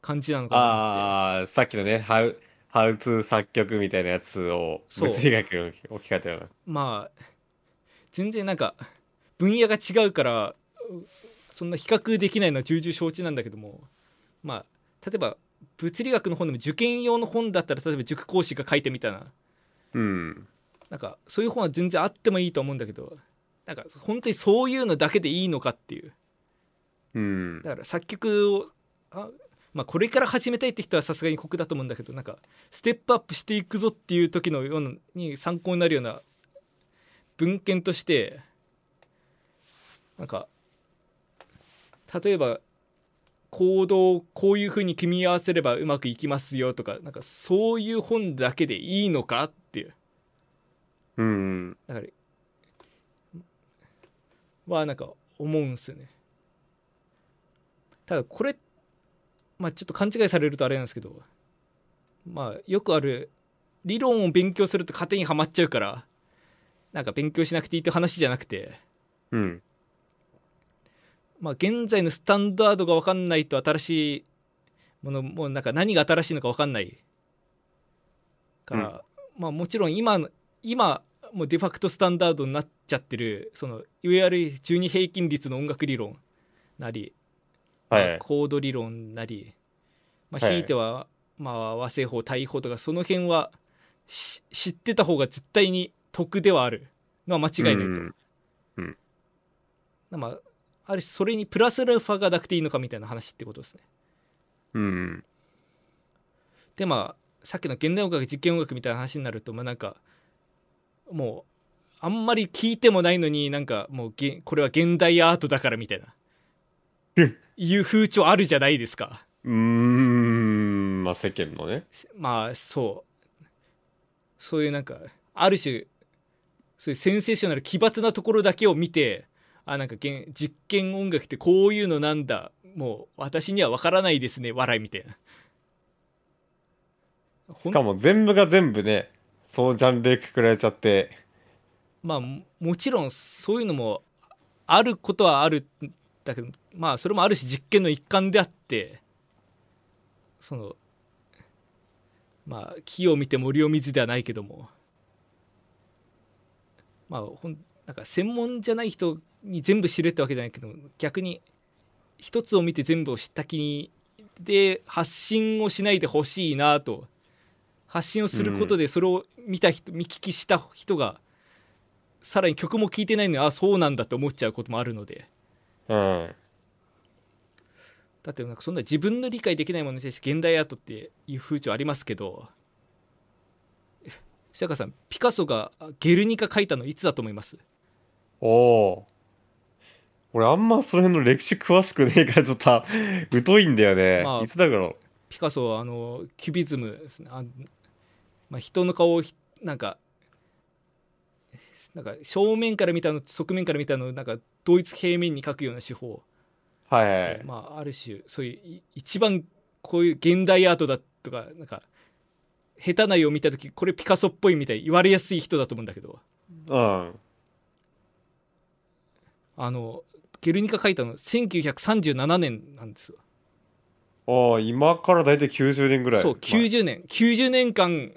感じなのかなああさっきのねハウハウツー作曲みたいなやつを物理学に置き換えたような。まあ全然なんか分野が違うからうそんな比較できないのは重々承知なんだけどもまあ例えば物理学の本でも受験用の本だったら例えば塾講師が書いてみたいなうん。なんかそういう本は全然あってもいいと思うんだけどなんか本当にそういうのだけでいいのかっていう。うん。だから作曲をあまあこれから始めたいって人はさすがに酷だと思うんだけどなんかステップアップしていくぞっていう時のようなに参考になるような文献としてなんか例えば行動をこういうふうに組み合わせればうまくいきますよとかなんかそういう本だけでいいのかっていう。うんだからはなんか思うんすよね。ただこれまあちょっと勘違いされるとあれなんですけどまあよくある理論を勉強すると勝手にはまっちゃうからなんか勉強しなくていいって話じゃなくてうんまあ現在のスタンダードが分かんないと新しいものもうなんか何が新しいのか分かんないから、まあもちろん今の今もうデファクトスタンダードになっちゃってるそのいわゆる12平均率の音楽理論なり、はいまあコード理論なり、まあ、はいひいては、まあ、和製法対法とかその辺はし知ってた方が絶対に得ではあるのは間違いないと。うん。まあ、ある種それにプラスアルファがなくていいのかみたいな話ってことですね。うんでまあさっきの現代音楽実験音楽みたいな話になるとまあなんかもうあんまり聞いてもないのになんかもうげこれは現代アートだからみたいなうんいう風潮あるじゃないですか。うーんまあ世間のねまあそうそういうなんかある種そういうセンセーショナル奇抜なところだけを見てあなんか現実験音楽ってこういうのなんだ。もう私には分からないですね。笑いみたいな。しかも全部が全部ねそのジャンルでくくられちゃって。まあももちろんそういうのもあることはあるんだけどまあそれもある種実験の一環であって。そのまあ木を見て森を見ずではないけども。まあほんなんか専門じゃない人に全部知れってわけじゃないけど逆に一つを見て全部を知った気にで発信をしないでほしいなと。発信をすることでそれを見た人、見聞きした人がさらに曲も聴いてないのにあそうなんだって思っちゃうこともあるので。うん。だってなんかそんな自分の理解できないものに対して現代アートっていう風潮ありますけど白川さんピカソがゲルニカ描いたのいつだと思います？おお俺あんまその辺の歴史詳しくねえからちょっと 疎いんだよね、まあいつだろう？ピカソはあのキュビズムですね。あ、まあ、人の顔をひなんかなんか正面から見たのと側面から見たのをなんか同一平面に描くような手法、はいはいはい。まあ、ある種そういうい一番こういう現代アートだとかなんか下手な絵を見た時これピカソっぽいみたいに言われやすい人だと思うんだけど。うんあのゲルニカ描いたの1937年なんですよ。ああ今から大体90年ぐらい。そうまあ90年90年間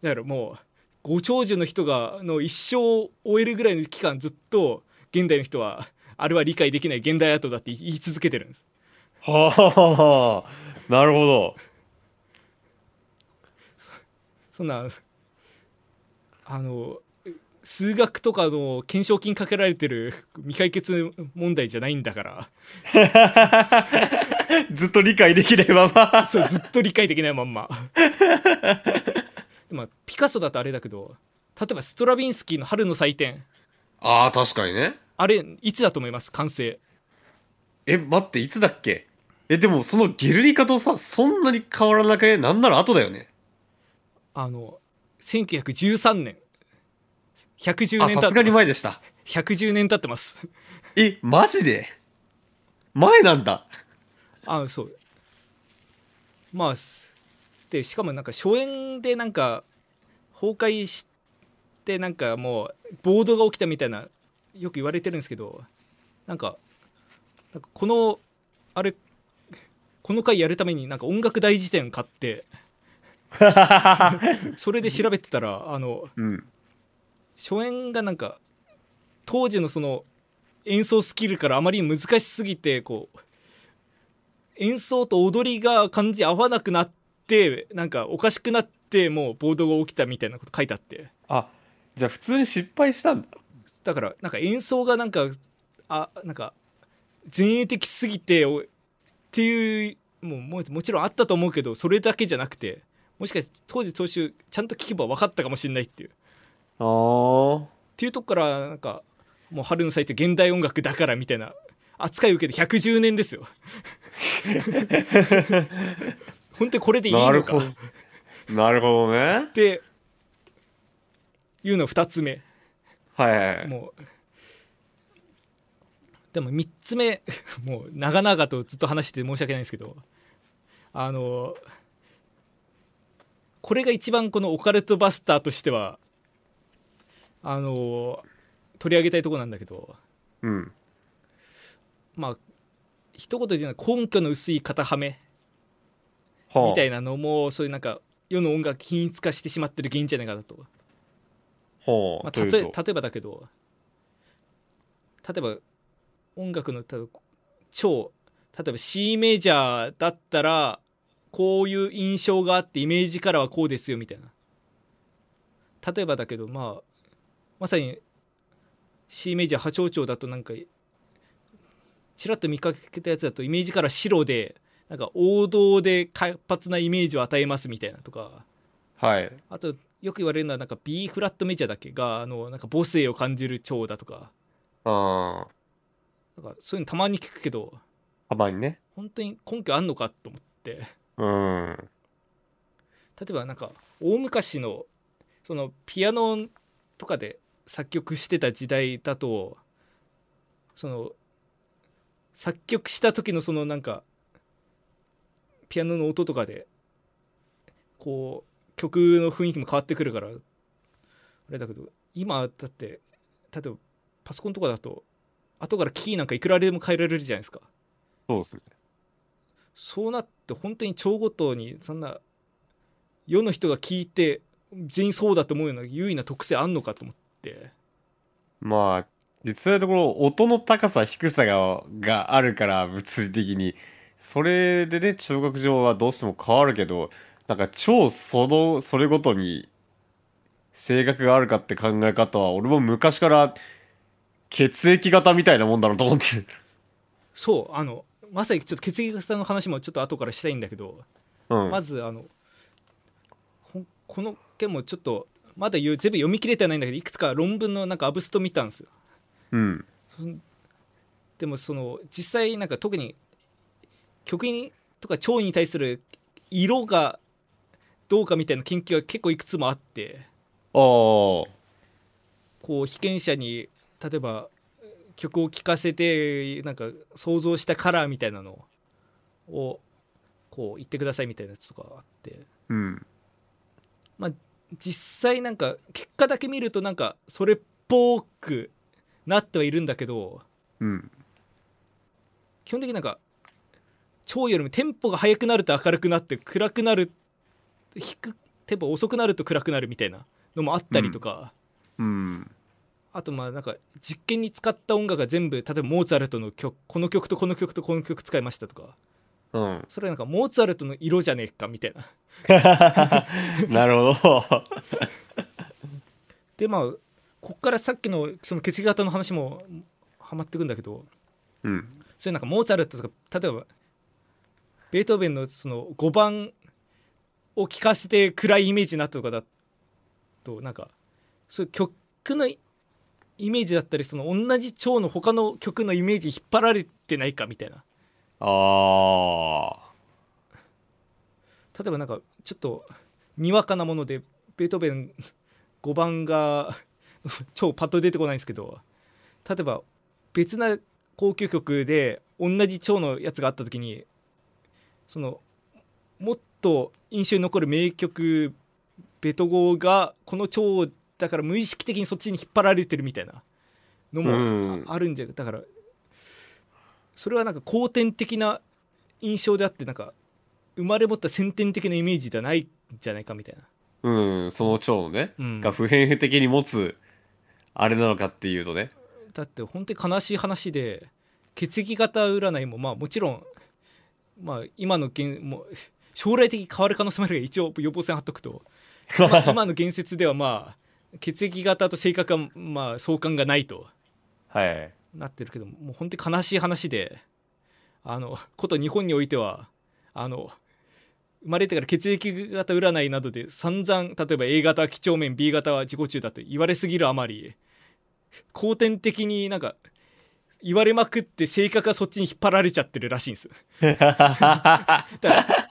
だからもうご長寿の人がの一生を終えるぐらいの期間ずっと現代の人はあれは理解できない現代アートだって言い続けてるんです。はあなるほど。そんなあの数学とかの懸賞金かけられてる 未解決問題じゃないんだから。ずっと理解できないまま。そうずっと理解できないまんま。まあピカソだとあれだけど例えばストラビンスキーの「春の祭典。ああ確かにね」あれいつだと思います？完成。え待っていつだっけ？えでもそのゲルニカとさそんなに変わらなくね？なんなら後だよね。あの1913年110あ年経ってさす。がに前でした。110年経ってます。えマジで？前なんだ。あそう。まあでしかもなんか初演でなんか崩壊してなんかもう暴動が起きたみたいなよく言われてるんですけどなんかなんかこのあれこの回やるためになんか音楽大辞典買って それで調べてたらあのうん初演がなんか当時のその演奏スキルからあまり難しすぎてこう演奏と踊りが感じ合わなくなってなんかおかしくなってもう暴動が起きたみたいなこと書いてあって。あじゃあ普通に失敗したんだ。だからなんか演奏がなんかあなんか前衛的すぎておっていうもうもうもちろんあったと思うけどそれだけじゃなくてもしかして当時当週ちゃんと聞けば分かったかもしれないっていうっていうとこからなんかもう春の祭って現代音楽だからみたいな扱いを受けて110年ですよ。本当にこれでいいのか。なるほど。ね。っていうの2つ目。はいはいはい。もうでも3つ目もう長々とずっと話してて申し訳ないんですけどあのこれが一番このオカルトバスターとしてはあの取り上げたいところなんだけど。うん。まあ一言で言うのは根拠の薄い肩はめはあ。みたいなのもそういうなんか世の音楽均一化してしまってる原因じゃないかなと、はあ、まあ、例えばだけど。例えば音楽の例えば超例えば C メジャーだったらこういう印象があってイメージカラーはこうですよみたいな。例えばだけどまあまさに C メジャー波長長だとなんかちらっと見かけたやつだとイメージカラー白でなんか王道で活発なイメージを与えますみたいなとか。はい。あとよく言われるのはなんか B フラットメジャーだっけがあのなんか母性を感じる蝶だとか。ああなんかそういうのたまに聞くけど。たまにね。本当に根拠あんのかと思って。うん。例えばなんか大昔のそのピアノとかで作曲してた時代だとその作曲した時のそのなんかピアノの音とかでこう曲の雰囲気も変わってくるからあれだけど今だって例えばパソコンとかだと後からキーなんかいくらでも変えられるじゃないですか。そうですね。そうなって本当に帳ごとにそんな世の人が聞いて全員そうだと思うような優位な特性あんのかと思っってまあ、実際のところ、音の高さ、低さが、があるから、物理的に。それでね、聴覚上はどうしても変わるけど、なんか超その、それごとに、性格があるかって考え方は、俺も昔から、血液型みたいなもんだろうと思って。そうあのまさにちょっと血液型の話もちょっと後からしたいんだけど、うん。まずあのこの件もちょっとまだ言う全部読み切れてはないんだけどいくつか論文のなんかアブスト見たんですようん。でもその実際なんか特に曲にとか腸に対する色がどうかみたいな研究が結構いくつもあってああ。こう被験者に例えば曲を聴かせてなんか想像したカラーみたいなのをこう言ってくださいみたいなやつとかあってうん。実際なんか結果だけ見るとなんかそれっぽくなってはいるんだけどうん。基本的になんか腸よりもテンポが速くなると明るくなって暗くなる低くテンポ遅くなると暗くなるみたいなのもあったりとか、うん。あとまあなんか実験に使った音楽が全部例えばモーツァルトの曲この曲とこの曲とこの曲使いましたとかうん。それなんかモーツァルトの色じゃねえかみたいな なるほど。でまあこっからさっきのその血液型の話もはまってくんだけどうん。それなんかモーツァルトとか例えばベートーベンのその5番を聴かせて暗いイメージになったとかだとなんかそういう曲のイメージだったりその同じ腸の他の曲のイメージに引っ張られてないかみたいなあ。例えばなんかちょっとにわかなものでベートーベン5番が超パッと出てこないんですけど例えば別な高級曲で同じ腸のやつがあった時にそのもっと印象に残る名曲ベト語がこの腸だから無意識的にそっちに引っ張られてるみたいなのもあるんじゃだからそれはなんか後天的な印象であってなんか生まれ持った先天的なイメージではないんじゃないかみたいな、うん、その腸のね、うんが普遍的に持つ、あれなのかっていうとね。だって本当に悲しい話で血液型占いもまあもちろんまあ今の現もう将来的に変わる可能性もあるが一応予防線貼っとくと、ま あ今の言説ではまあ血液型と性格はまあ相関がないとはい。なってるけどもう本当に悲しい話であのこと日本においてはあの生まれてから血液型占いなどで散々例えば A 型は几帳面 B 型は自己中だと言われすぎるあまり後天的になんか言われまくって性格がそっちに引っ張られちゃってるらしいんです。だから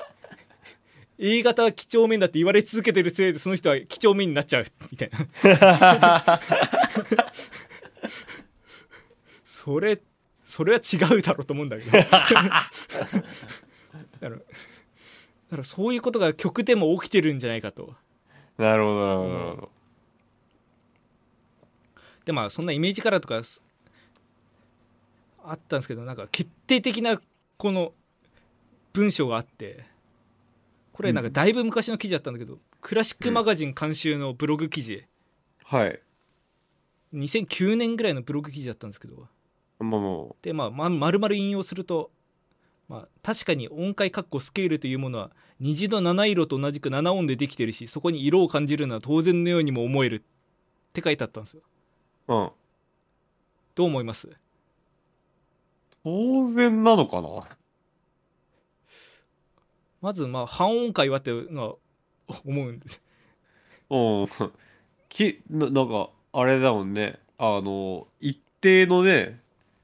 A 型は几帳面だって言われ続けてるせいでその人は几帳面になっちゃうみたいな。それそれは違うだろうと思うんだけど。だからそういうことが曲でも起きてるんじゃないかと。なるほど、なるほど、なるほど。でまあそんなイメージカラーとかすあったんですけどなんか決定的なこの文章があってこれなんかだいぶ昔の記事だったんだけど、クラシックマガジン監修のブログ記事、はい。2009年ぐらいのブログ記事だったんですけどまあもでまあま丸々引用すると、まあ、確かに音階括弧スケールというものは虹の七色と同じく7音でできてるしそこに色を感じるのは当然のようにも思えるって書いてあったんですよう、うん。どう思います？当然なのかな？まずまあ半音階はってのは 思うんですうん。きななんか、あれだもんね。あの、一定のね、うん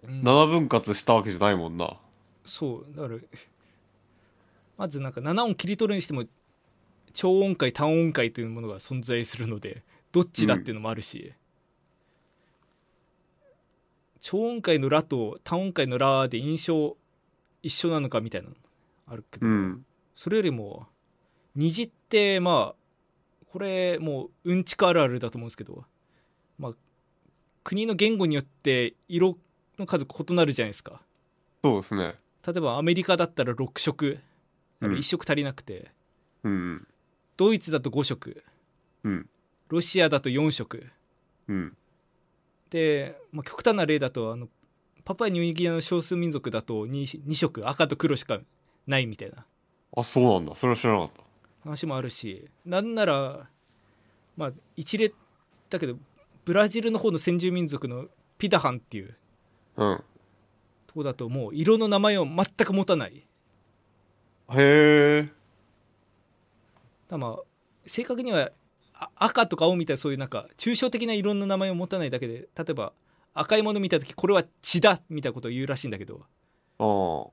7分割したわけじゃないもんな。そうだから まずなんか7音切り取るにしても超音階単音階というものが存在するので どっちだっていうのもあるし、超音階の「ラ」と単音階の「ラ」で印象一緒なのかみたいなのあるけど、うん。それよりも虹ってまあこれもううんちくあるあるだと思うんですけどまあ国の言語によって色の数異なるじゃないですか。そうですね。例えばアメリカだったら6色。うん。1色足りなくて、うん。ドイツだと5色。うん。ロシアだと4色。うん。で、まあ、極端な例だとあのパパニューギニアの少数民族だと 2, 2色。赤と黒しかないみたいな。あそうなんだ。それは知らなかっ話もあるし。なんならまあ一例だけどブラジルの方の先住民族のピダハンっていうたうん。とこだともう色の名前を全く持たないへえだまあ正確にはあ赤とか青みたいなそういうなんか抽象的な色の名前を持たないだけで例えば赤いもの見た時これは血だみたいなことを言うらしいんだけどああ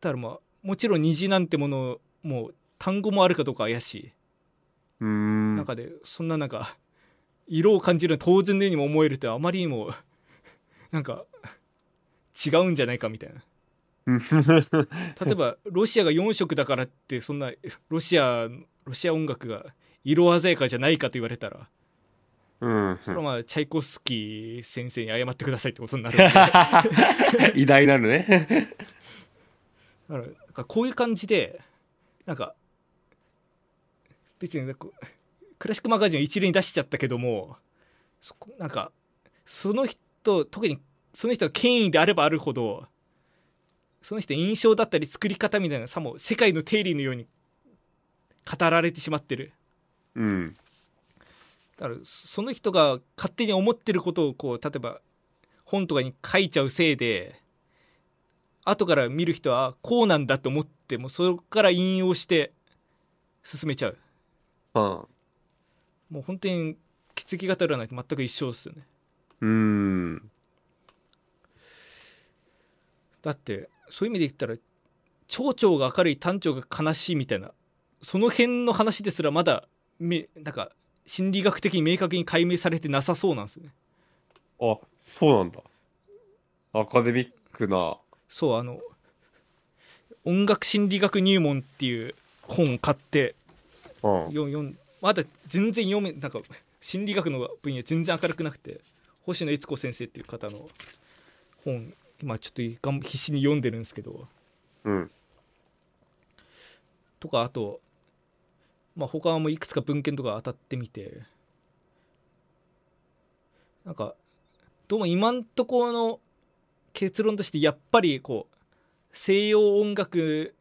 だからまあもちろん虹なんてものもう単語もあるかどうか怪しい、うーん。中でそんななんか色を感じるのは当然のようにも思えるってあまりにもなんか違うんじゃないかみたいな。例えばロシアが4色だからってそんなロシアロシア音楽が色鮮やかじゃないかと言われたらうん。それはまあチャイコフスキー先生に謝ってくださいってことになる 偉大なるね。らなんかこういう感じでなんか別になんかクラシックマガジンを一例に出しちゃったけどもそこなんかその人特にその人が権威であればあるほどその人印象だったり作り方みたいなさも世界の定理のように語られてしまってる。うん。だからその人が勝手に思ってることをこう例えば本とかに書いちゃうせいで後から見る人はこうなんだと思ってもそこから引用して進めちゃう。あ。もう本当に血液型占いと全く一緒ですよねうーん。だってそういう意味で言ったら町長が明るい単調が悲しいみたいなその辺の話ですらまだめなんか心理学的に明確に解明されてなさそうなんですよね。あそうなんだ。アカデミックな。そうあの音楽心理学入門っていう本を買ってうん。読ん読んまだ全然読めなんか心理学の分野全然明るくなくて星野悦子先生っていう方の本今ちょっと必死に読んでるんですけど。うん。とかあとまあ他もいくつか文献とか当たってみて。なんかどうも今んところの結論としてやっぱりこう西洋音楽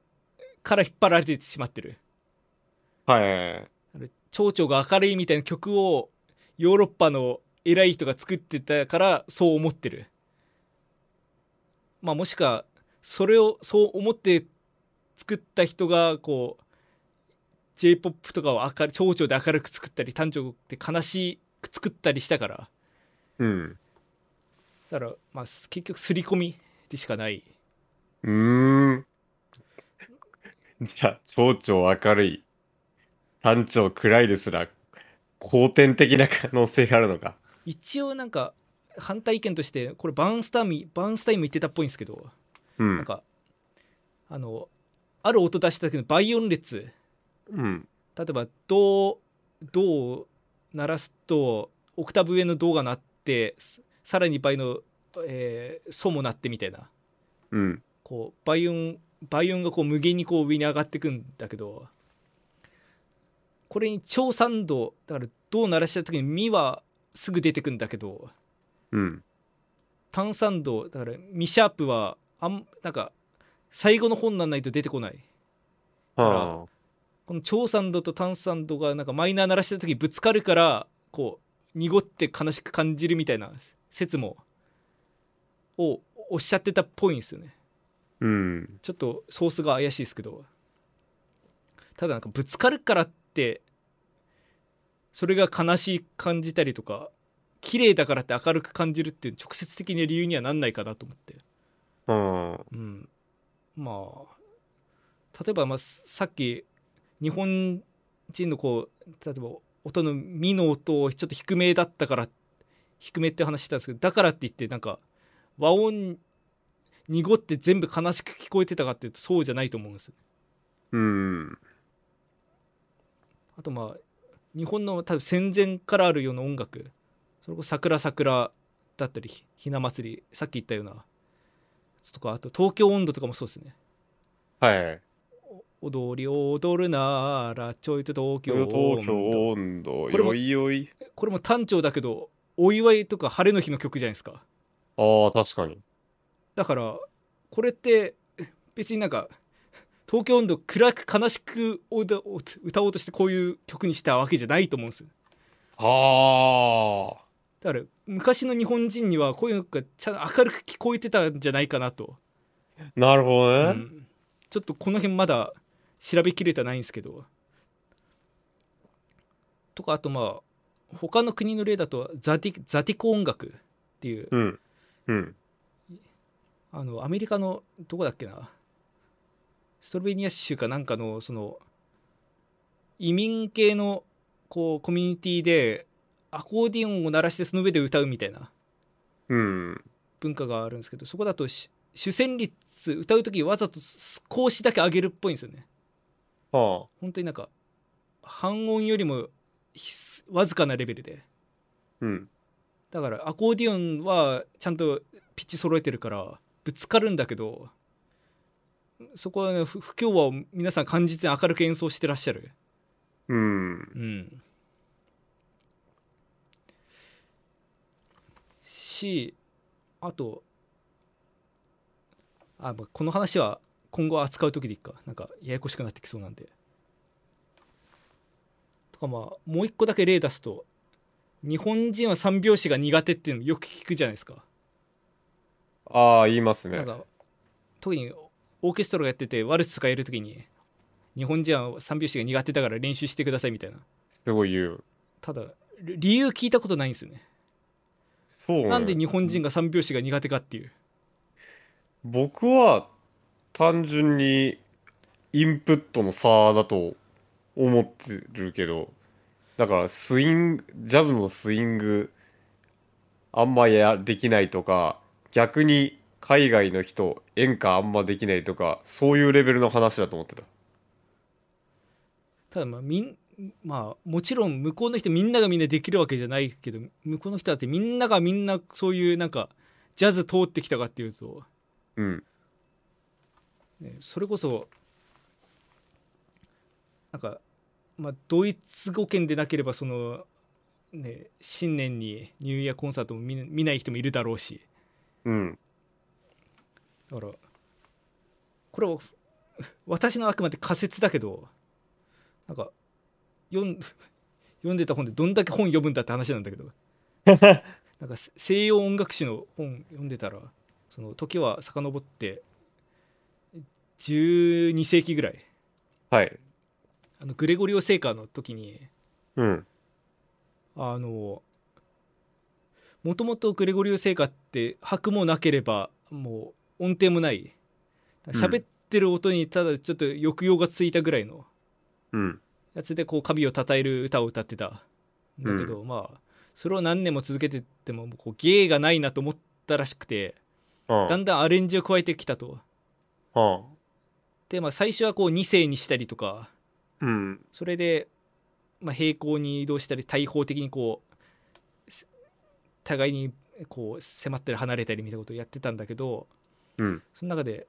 から引っ張られてしまってる。はいあれ蝶々が明るいみたいな曲をヨーロッパの偉い人が作ってたからそう思ってる。まあもしくはそれをそう思って作った人がこう j p o p とかを明る蝶々で明るく作ったり単調で悲しく作ったりしたから。うん。だからまあ結局刷り込みでしかない。うーん。じゃあ蝶々明るい。単調暗いですら後天的な可能性があるのか一応なんか反対意見としてこれバーンスタインバーンスタインも言ってたっぽいんですけどうん。なんかあのある音出した時の倍音列。うん。例えばドドを鳴らすとオクターブ上のドが鳴ってささらに倍の、えーソも鳴ってみたいな。うん。こう倍音倍音がこう無限にこう上に上がっていくんだけどこれに超三度だからドを鳴らした時にミはすぐ出てくんだけど。うん。単三度だからミシャープはあんなんか最後の本にならないと出てこない。はこの超三度と単三度がなんかマイナー鳴らした時にぶつかるからこう濁って悲しく感じるみたいな説もをおっしゃってたっぽいんですよね。あうん。ちょっとソースが怪しいですけど。ただなんかぶつかるからってそれが悲しい感じたりとか綺麗だからって明るく感じるっていう直接的な理由にはなんないかなと思って。あうん。まあ例えばまあさっき日本人のこう例えば音の「ミ」の音をちょっと低めだったから低めって話したんですけどだからって言ってなんか和音濁って全部悲しく聞こえてたかっていうとそうじゃないと思うんですうん。あとまあ日本の多分戦前からあるような音楽。それこそ桜桜だったりひひな祭りさっき言ったような。とかあと東京温度とかもそうですね。はい踊り踊るならちょいと東京東京温度これもよいよい。これも単調だけどお祝いとか晴れの日の曲じゃないですか。ああ、確かに。だからこれって別になんか東京温度暗く悲しく歌歌おうとしてこういう曲にしたわけじゃないと思うんですよああ。だから昔の日本人にはこういうのがちゃんと明るく聞こえてたんじゃないかなと、なるほどね。うんちょっとこの辺まだ調べきれてないんですけどとかあとまあ他の国の例だとザティザティコ音楽っていううん。うん。あのアメリカのどこだっけなストロベニア州かなんかのその移民系のこうコミュニティでアコーディオンを鳴らしてその上で歌うみたいなうん。文化があるんですけどそこだとし主旋律歌う時わざと少しだけ上げるっぽいんですよねは本当になんか半音よりもわずかなレベルであ。うん。だからアコーディオンはちゃんとピッチ揃えてるからぶつかるんだけどそこはね不不協和を皆さん感じて明るく演奏してらっしゃる。うん。うん。しあとあ、まあ、この話は今後扱う時でいいか。なんかややこしくなってきそうなんで。とかまあもう一個だけ例出すと日本人は三拍子が苦手っていうのよく聞くじゃないですか。ああ、言いますね。なん。か特にオーケストラがやっててワルツとかやるときに日本人は三拍子が苦手だから練習してくださいみたいなすごい言う。ただり理由聞いたことないんですよねそう、ね。なんで日本人が三拍子が苦手かっていう僕は単純にインプットの差だと思ってるけどだからスイングジャズのスイングあんまやできないとか逆に海外の人演歌あんまできないとかそういうレベルの話だと思ってた。ただまあみんまあもちろん向こうの人みんながみんなできるわけじゃないけど向こうの人だってみんながみんなそういうなんかジャズ通ってきたかっていうと、うん。ね、それこそなんかまあドイツ語圏でなければそのね新年にニューイヤーコンサートも見見ない人もいるだろうし。うんだから。これは 私のあくまで仮説だけどなんか読ん 読んでた本でどんだけ本読むんだって話なんだけど。なんか西洋音楽史の本読んでたらその時は遡って12世紀ぐらい。はい。あのグレゴリオ聖歌の時にうん。あのもともとグレゴリオ聖歌って拍もなければもう音程もない。喋ってる音にただちょっと抑揚がついたぐらいの。うん。やつでこう神を称える歌を歌ってた。んだけど、まあそれを何年も続けてってもこう芸がないなと思ったらしくてはだんだんアレンジを加えてきたと。で、まあ、最初はこう2世にしたりとかあうん。それで、まあ、平行に移動したり対方的にこうす互いにこう迫ったり離れたりみたいなことをやってたんだけどうん。その中で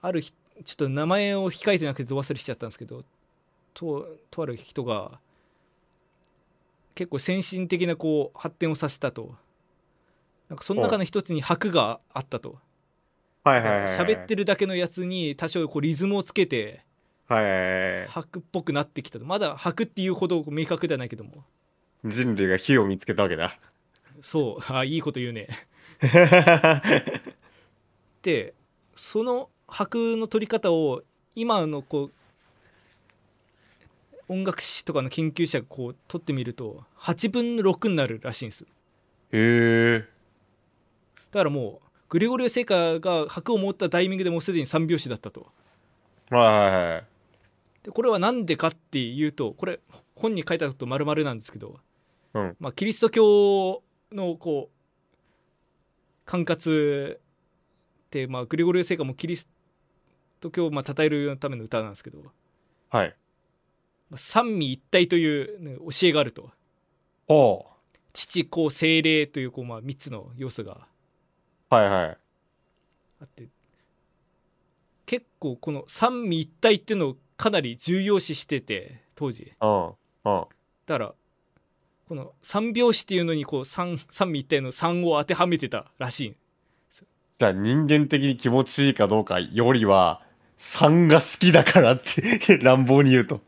ある日ちょっと名前を控えてなくてど忘れしちゃったんですけどととある人が結構先進的なこう発展をさせたと。なんかその中の一つに拍があったと。はいはいはいはい喋ってるだけのやつに多少こうリズムをつけてはいはいはいはい。拍っぽくなってきたと。まだ拍っていうほど明確ではないけども。人類が火を見つけたわけだ。そう。あいいこと言うねでその拍の取り方を今のこう音楽史とかの研究者がこう取ってみると8分の6になるらしいんです。へえ。だからもうグレゴリオ聖歌が拍を持ったタイミングでもうすでに3拍子だったと。はいはいはい。でこれは何でかっていうとこれ本に書いたこと丸々なんですけど、うん。まあ、キリスト教のこう管轄って、まあ、グレゴリオ聖歌もキリスト教をまあ称えるための歌なんですけど、まはい。あ、三位一体という、ね、教えがあると。ほ父子精霊というこう、まあ、3つの要素が。うはいはい。あって。結構この三位一体っていうのをかなり重要視してて当時。うんうん。だからこの三拍子っていうのにこう三三味一体の3を当てはめてたらしい。じゃあ人間的に気持ちいいかどうかよりは、3が好きだからって 乱暴に言うと。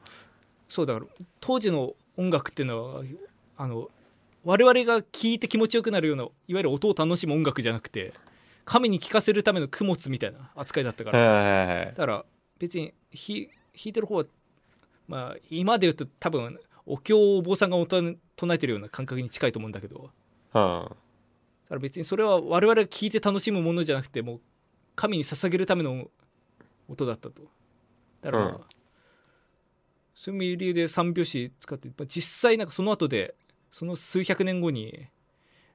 そうだから当時の音楽っていうのはあの我々が聴いて気持ちよくなるようないわゆる音を楽しむ音楽じゃなくて神に聴かせるための供物みたいな扱いだったから。だから別にひ弾いてる方はまあ今で言うと多分お経をお坊さんがおた唱えてるような感覚に近いと思うんだけど。だうん。から別にそれは我々が聴いて楽しむものじゃなくてもう神に捧げるための音だったと。だからまあ、うん。そういう理由で三拍子使ってまあ実際なんかその後でその数百年後に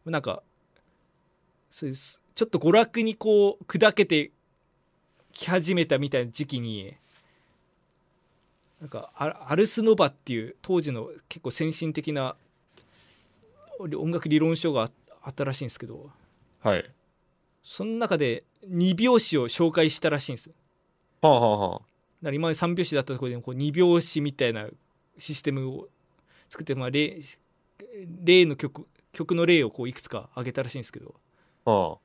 なんかそういうすちょっと娯楽にこう砕けてき始めたみたいな時期になんかアアルスノバっていう当時の結構先進的な音楽理論書がああったらしいんですけどはい。その中で2拍子を紹介したらしいんですよはあはあはあ。だから今まで3拍子だったところでこう2拍子みたいなシステムを作って、まあ、例例の曲曲の例をこういくつか挙げたらしいんですけどは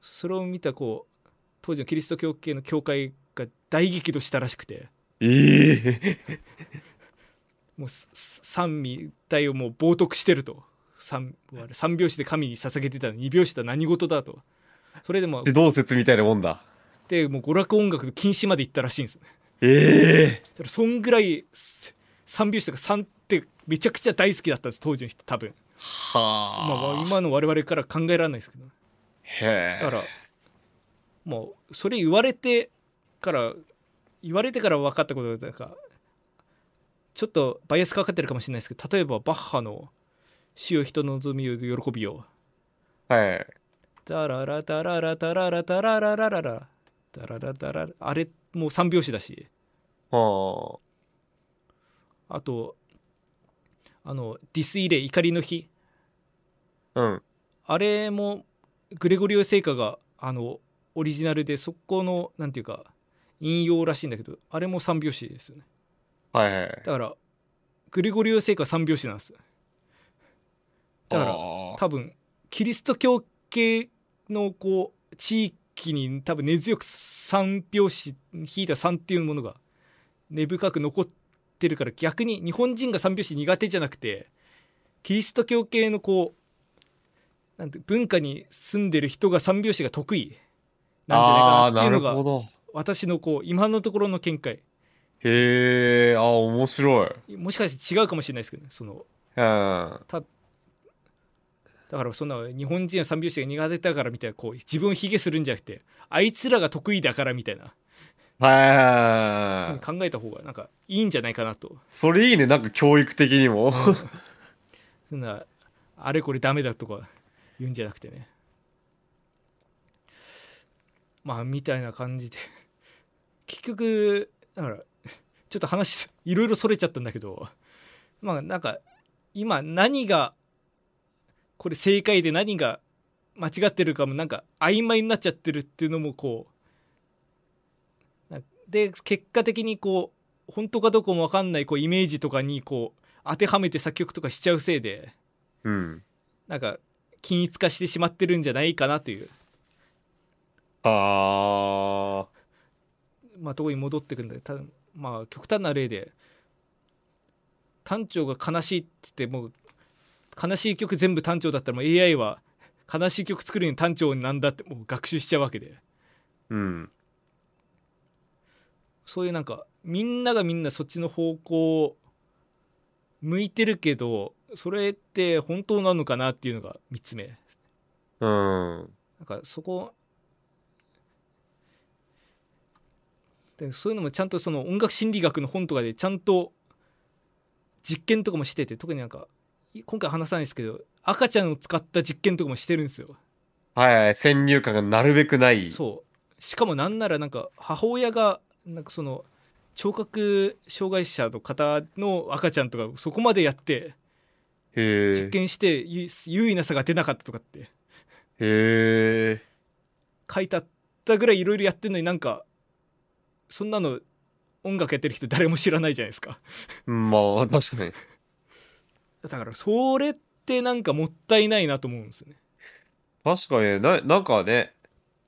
それを見たこう当時のキリスト教系の教会が大激怒したらしくてええもう三位一体をもう冒涜してると三三拍子で神に捧げてたのに二拍子とは何事だとそれでも指導説みたいなもんだ。でもう娯楽音楽禁止まで行ったらしいんですええだからそんぐらいす三拍子とか三ってめちゃくちゃ大好きだったんです当時の人多分はあ。まあまあ今の我々から考えられないですけどへえ。だからもうそれ言われてから言われてから分かったことだからちょっとバイアスかかってるかもしれないですけど例えばバッハの「死よ人の望みよ喜びよはい。」タララタララタララタラララララタララタララあれもう三拍子だしはあとあの「ディスイレ怒りの日あ。うん。」あれもグレゴリオ聖歌があのオリジナルでそこのなんていうか引用らしいんだけどあれも三拍子ですよねはいはい。だからグレゴリオ聖歌は三拍子なんですだから多分キリスト教系のこう地域に多分根強く三拍子弾いた3っていうものが根深く残ってるから逆に日本人が三拍子苦手じゃなくてキリスト教系のこうなんて文化に住んでる人が三拍子が得意なんじゃないかなっていうのが。私のこう今のところの見解へえ、あー面白い。もしかして違うかもしれないですけどねそのうん。だからそんな日本人は三拍子が苦手だからみたいなこう自分を卑下するんじゃなくてあいつらが得意だからみたいな。はい。考えた方がなんかいいんじゃないかなと。それいいね、なんか教育的にも。そんなあれこれダメだとか言うんじゃなくてね。まあみたいな感じで。結局だからちょっと話いろいろそれちゃったんだけど。まあなんか今何がこれ正解で何が間違ってるかもなんか曖昧になっちゃってるっていうのもこうなで結果的にこう本当かどうかも分かんないこうイメージとかにこう当てはめて作曲とかしちゃうせいでうん。なんか均一化してしまってるんじゃないかなというあまあとこに戻ってくるんだけどたまあ極端な例で単調が悲しいって言ってもう悲しい曲全部単調だったらもう AI は悲しい曲作るに単調なんだってもう学習しちゃうわけでー。うん。そういうなんかみんながみんなそっちの方向向いてるけどそれって本当なのかなっていうのが3つ目うん。なんかそこでそういうのもちゃんとその音楽心理学の本とかでちゃんと実験とかもしてて特になんかい今回話さないですけど赤ちゃんを使った実験とかもしてるんですよはいはい。先入観がなるべくない。そうしかもなんならなんか母親がなんかその聴覚障害者の方の赤ちゃんとかそこまでやって。実験してゆ優位な差が出なかったとかってへえ。書いてあったぐらいいろいろやってんのになんかそんなの音楽やってる人誰も知らないじゃないですかまあ、確かに。だからそれってなんかもったいないなと思うんですよね。確かにね。ななんかね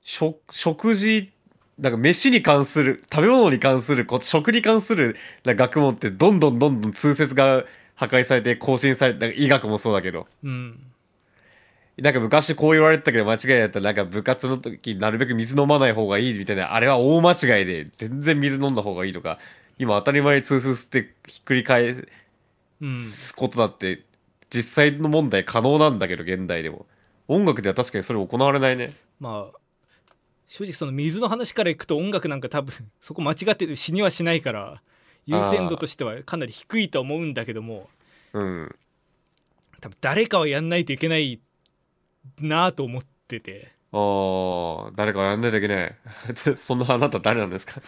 食食事なんか飯に関する食べ物に関するこ食に関するな学問ってどんどんどんどん通説が破壊されて更新されて医学もそうだけど。うん。なんか昔こう言われてたけど間違いだったらなんか部活の時なるべく水飲まない方がいいみたいなあれは大間違いで全然水飲んだ方がいいとか今当たり前に通説ってひっくり返ことだって実際の問題可能なんだけど現代でも。音楽では確かにそれ行われないね。まあ正直その水の話からいくと音楽なんか多分そこ間違ってて死にはしないから優先度としてはかなり低いと思うんだけども。うん。多分誰かはやんないといけないなと思ってて。ああ誰かやんないといけない。そんなあなた誰なんですか？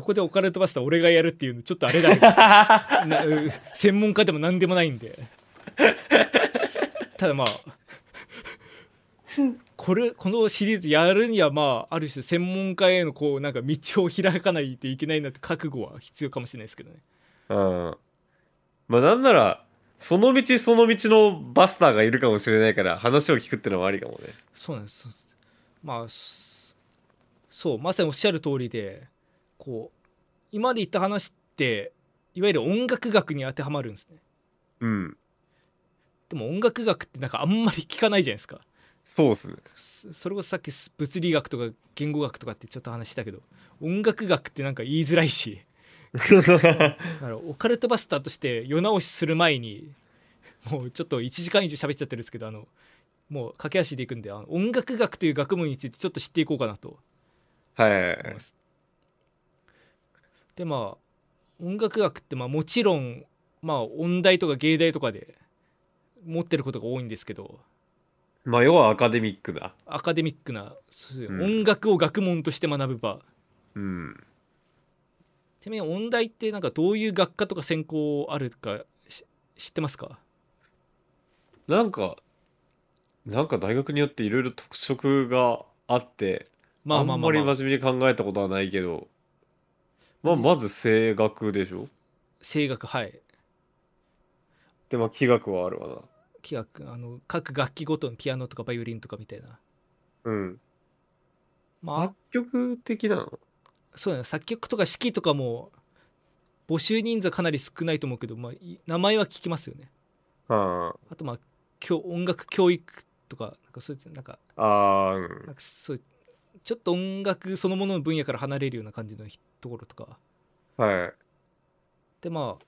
そこでオカルトバスター俺がやるっていうのちょっとあれだ なう専門家でも何でもないんで。ただまあこれこのシリーズやるにはまあある種専門家へのこうなんか道を開かないといけないなって覚悟は必要かもしれないですけどね。うん。まあなんならその道その道のバスターがいるかもしれないから話を聞くってのはありかもね。そうなんです。まあそそうまさにおっしゃる通りでこう今まで言った話っていわゆる音楽学に当てはまるんですね。うん。でも音楽学ってなんかあんまり聞かないじゃないですか。そうっすね。そそれこそさっき物理学とか言語学とかってちょっと話したけど音楽学ってなんか言いづらいし。だからオカルトバスターとして世直しする前にもうちょっと1時間以上喋っちゃってるんですけどあのもう駆け足でいくんであの音楽学という学問についてちょっと知っていこうかなとはい。思います。でまあ音楽学ってまあもちろんまあ音大とか芸大とかで持ってることが多いんですけど。まあ要はアカデミックだアカデミックなそうん。音楽を学問として学ぶ場、うん。ちなみに音大ってなんかどういう学科とか専攻あるかし知ってますか？なんかなんか大学によっていろいろ特色があってまあまあまあ、んまりまあ、真面目に考えたことはないけどまあまず声楽でしょ？声楽はい。でまあ器楽はあるわな。器楽あの各楽器ごとのピアノとかバイオリンとかみたいな。うん。まあ。作曲的なの？そうだね。作曲とか指揮とかも募集人数はかなり少ないと思うけど、まあ、い名前は聞きますよね。はあ。とまあ教音楽教育とかなんかそういうなんかああーうん。なんかそういうちょっと音楽そのものの分野から離れるような感じのひところとか。はい。でまあ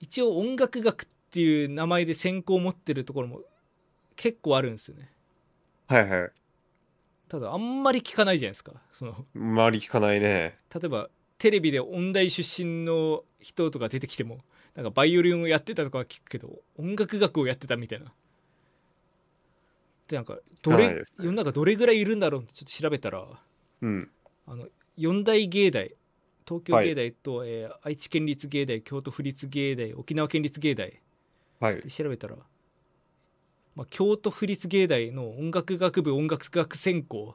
一応音楽学っていう名前で専攻を持ってるところも結構あるんですよね。はいはい。ただあんまり聞かないじゃないですかその。周り聞かないね。例えばテレビで音大出身の人とか出てきてもなんかバイオリンをやってたとかは聞くけど音楽学をやってたみたいなでなんかどれ、はい世の中どれぐらいいるんだろうってちょっと調べたらうん。あの四大芸大東京芸大と、えー愛知県立芸大京都府立芸大沖縄県立芸大はい。で調べたら、まあ、京都府立芸大の音楽学部音楽学専攻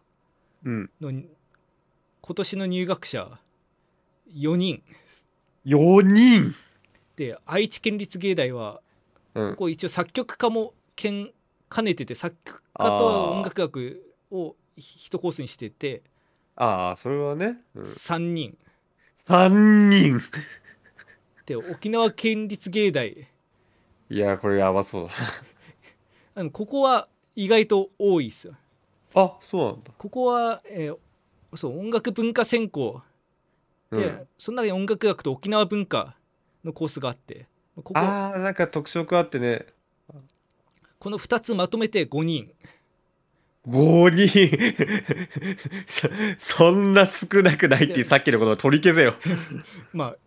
うん。の今年の入学者4人。4人！で愛知県立芸大はうん。ここ一応作曲家も兼兼ねてて作曲家と音楽学を一コースにしててああそれはね、うん、3人。3人。で沖縄県立芸大。いやこれやばそう あのここは意外と多いですよ。だあそうなんだ。ここは、えーそう音楽文化専攻。で、うん。その中に音楽学と沖縄文化のコースがあってここ。あーなんか特色あってねこの2つまとめて5人。5人。そそんな少なくないっていうさっきのことを取り消せよ。まあ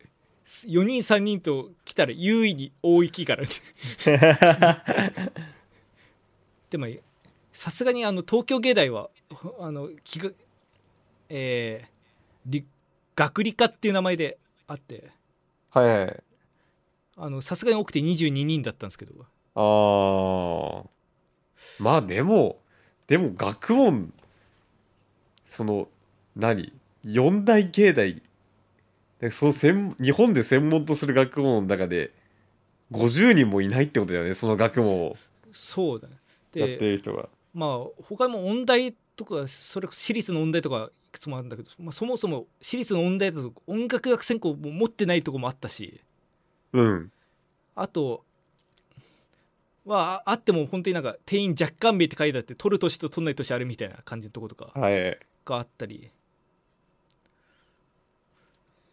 4人3人と来たら優位に多い気からね。でもさすがにあの東京芸大はあの気がえー理学理科っていう名前であって。はいはい。あのさすがに多くて22人だったんですけどあー。まあでもでも学問その何？四大芸大。でその専日本で専門とする学問の中で50人もいないってことだよねその学問を。そうだね。やってでる人が。まあ他にも音大とかそれ私立の音大とかいくつもあるんだけど、まあ、そもそも私立の音大だと音楽学専攻も持ってないとこもあったし。うん。あとはああっても本当になんか定員若干名って書いてあって取る年と取んない年あるみたいな感じのとことかはい。があったり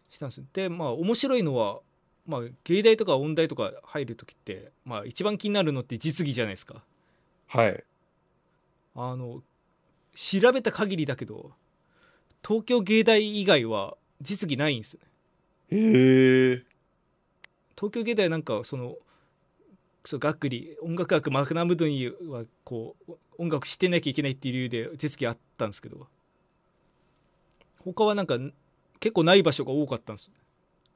したんですよ。でまあ面白いのはまあ芸大とか音大とか入る時ってまあ一番気になるのって実技じゃないですか。はい。あの調べた限りだけど東京芸大以外は実技ないんですよ。ねへえ東京芸大なんかそのそう学理音楽学マクナムドにはこう音楽してなきゃいけないっていう理由で実技あったんですけど他はなんか結構ない場所が多かったんです。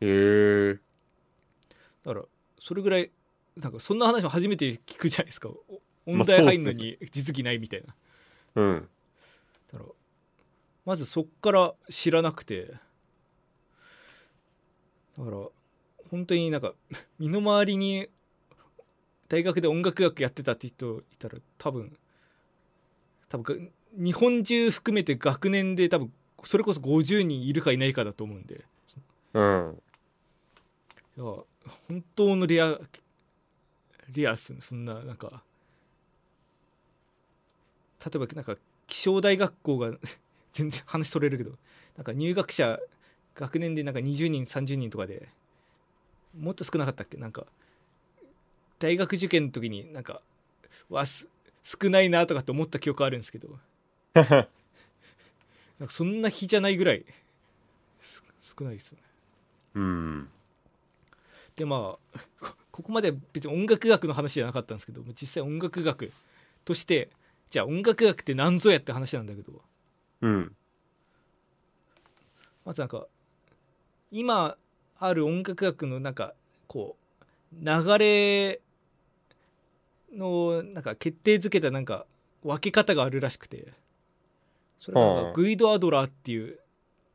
へえだからそれぐらいなんかそんな話も初めて聞くじゃないですか。音大入るのに実技ないみたいな。うん。だからまずそっから知らなくてだから本当になんか身の回りに大学で音楽学やってたって人いたら多分多分日本中含めて学年で多分それこそ50人いるかいないかだと思うんで。うん。いや本当のレアレアっすね。そんななんか例えばなんか気象大学校が 全然話それるけどなんか入学者学年でなんか20人30人とかでもっと少なかったっけ？なんか大学受験の時になんかわす少ないなとかって思った記憶あるんですけど。なんかそんな日じゃないぐらいす少ないですよね。うん。でまあこ ここまで別に音楽学の話じゃなかったんですけど実際音楽学としてじゃあ音楽学って何ぞやって話なんだけど。うん。まずなんか今ある音楽学のなんかこう流れのなんか決定づけたなんか分け方があるらしくて。それがなんはグイド・アドラーっていう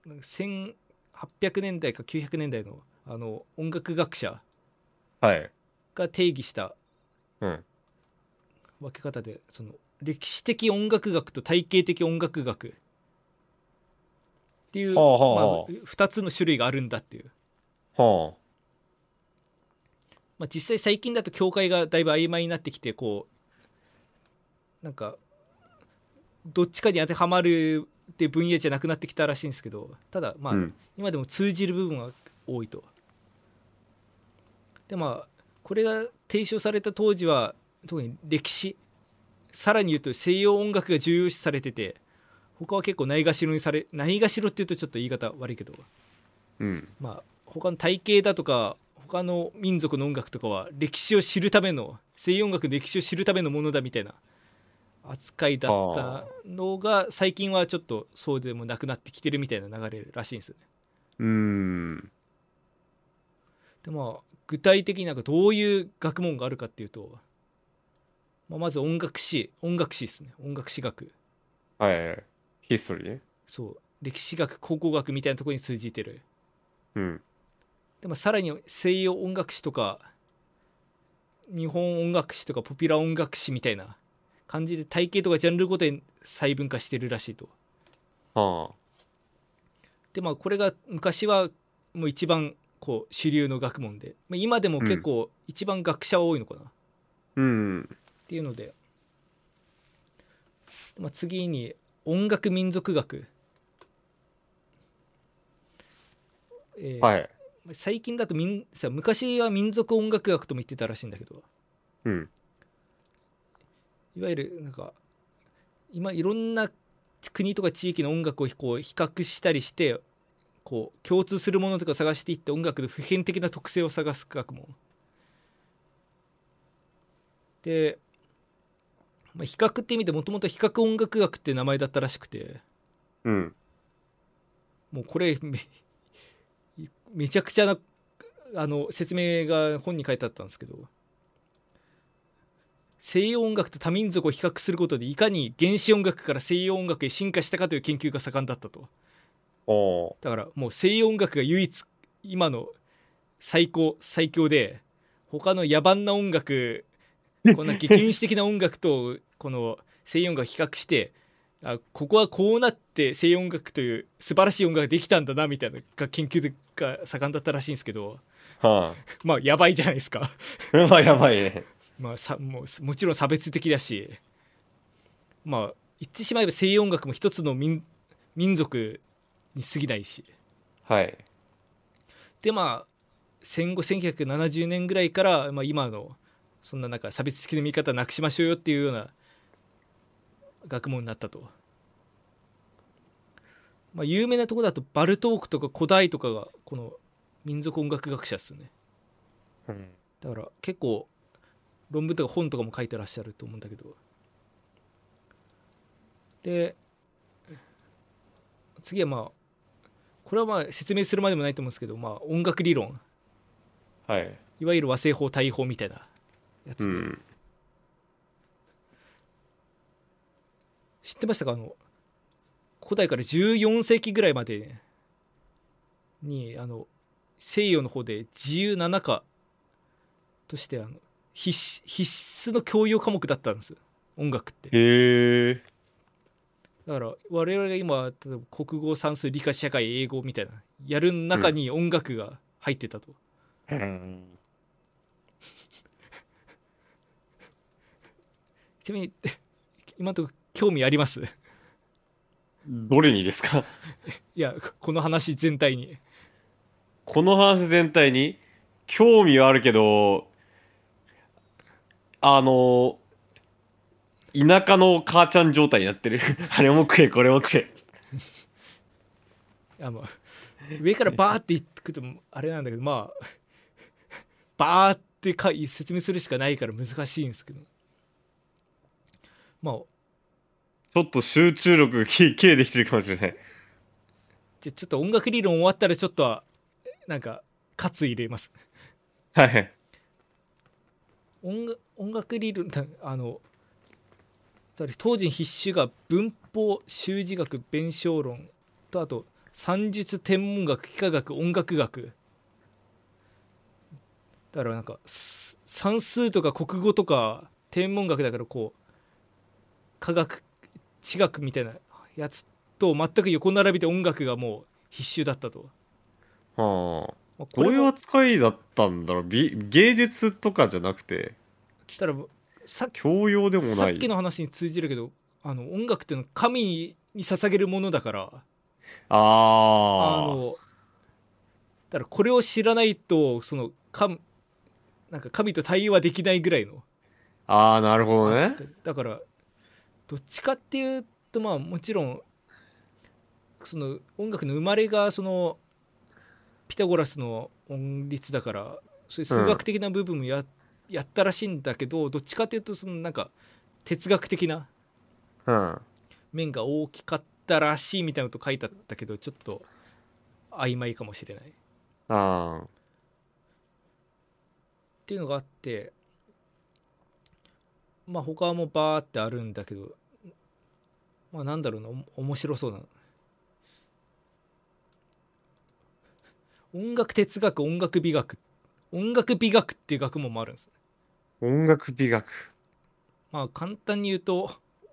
なんか1800年代か900年代のあの音楽学者はい。が定義したうん。分け方でその歴史的音楽学と体系的音楽学っていう、まあはあ、2つの種類があるんだっていう、はまあ、実際最近だと境界がだいぶ曖昧になってきてこうなんかどっちかに当てはまるって分野じゃなくなってきたらしいんですけどただまあ、あうん今でも通じる部分は多いと。でまあこれが提唱された当時は特に歴史さらに言うと西洋音楽が重要視されてて他は結構ないがしろにされないがしろっていうとちょっと言い方悪いけどうんまあ他の体系だとか他の民族の音楽とかは歴史を知るための西洋音楽の歴史を知るためのものだみたいな扱いだったのが最近はちょっとそうでもなくなってきてるみたいな流れらしいんですよね。うんでまあ具体的になんかどういう学問があるかっていうと、まあ、まず音楽史音楽史ですね。音楽史学。はいはいヒストリーねそう。歴史学考古学みたいなところに通じてる。うんでもさらに西洋音楽史とか日本音楽史とかポピュラー音楽史みたいな感じで体系とかジャンルごとに細分化してるらしいと。はでまあこれが昔はもう一番こう主流の学問で、まあ、今でも結構一番学者は多いのかな、あうん。っていうので、まあ、次に音楽民族学、えーはい最近だと民さ昔は民族音楽学とも言ってたらしいんだけど。うん。いわゆるなんか今いろんな国とか地域の音楽をこう比較したりしてこう共通するものとかを探していって音楽の普遍的な特性を探す学問。で、まあ、比較って意味でもともと比較音楽学って名前だったらしくて。うん。もうこれめめちゃくちゃなあの説明が本に書いてあったんですけど西洋音楽と多民族を比較することでいかに原始音楽から西洋音楽へ進化したかという研究が盛んだったと。だからもう西洋音楽が唯一今の最高最強で他の野蛮な音楽こんな原始的な音楽とこの西洋音楽比較してあここはこうなって西洋音楽という素晴らしい音楽ができたんだなみたいなが研究が盛んだったらしいんですけど。は まあやばいじゃないですか。あ まあやばいね。まあさもうもちろん差別的だし。まあ言ってしまえば西洋音楽も一つの民民族に過ぎないし。はい。でまあ戦後1970年ぐらいから、まあ、今のそんななんか差別的な見方なくしましょうよっていうような学問になったと。まあ、有名なところだとバルトークとか古代とかがこの民族音楽学者ですよね。うん。だから結構論文とか本とかも書いてらっしゃると思うんだけど。で次はまあこれはまあ説明するまでもないと思うんですけど、まあ、音楽理論。はい。いわゆる和製法大法みたいなやつで、うん知ってましたか？あの古代から14世紀ぐらいまでにあの西洋の方で自由七科としてあの必須必須の教養科目だったんです。音楽って。へえだから我々が今例えば国語算数理科社会英語みたいなやる中に音楽が入ってたと、うん。ちなみに今のところ興味あります？どれにですか？いやこの話全体に。この話全体に？興味はあるけどあの田舎の母ちゃん状態になってる。あれも食えこれも食え。あの上からバーって言ってくとあれなんだけどまあバーってか説明するしかないから難しいんですけど。まあちょっと集中力がき 切れてきてるかもしれない。じゃあちょっと音楽理論終わったらちょっとはなんか喝入れます。はい音楽音楽理論だあの当時必修が文法習字学弁証論とあと算術天文学幾何学音楽学。だからなんかす算数とか国語とか天文学だからこう科学地学みたいなやつと全く横並びで音楽がもう必修だったと。はあ。まあこれもは扱いだったんだろう？美芸術とかじゃなくて？だからさっき教養でもない。さっきの話に通じるけどあの音楽っていうのは神にに捧げるものだから。あああのだからこれを知らないとその神なんか神と対話できないぐらいの。ああなるほどね。だからどっちかっていうとまあもちろんその音楽の生まれがそのピタゴラスの音律だからそういう数学的な部分もや,、やったらしいんだけどどっちかっていうとそのなんか哲学的なうん。面が大きかったらしいみたいなこと書いてあったけどちょっと曖昧かもしれない。っあ。ていうのがあってまあ他もバーってあるんだけどまあなんだろうなお面白そうな。音楽哲学音楽美学。音楽美学っていう学問もあるんです。あ音楽美学。まあ簡単に言うと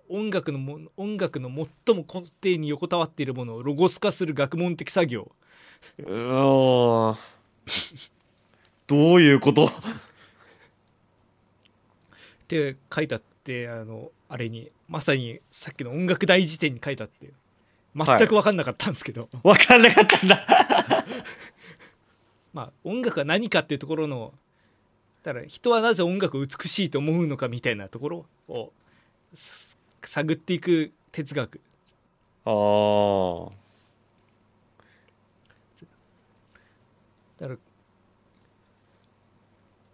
音楽のも音楽の最も根底に横たわっているものをロゴス化する学問的作業。うー。んどういうこと？って書いてあってあのあれにまさにさっきの音楽大辞典に書いてあって全く分かんなかったんですけど、わかんなかったんだ。まあ音楽は何かっていうところのだから人はなぜ音楽を美しいと思うのかみたいなところをす探っていく哲学。ああだから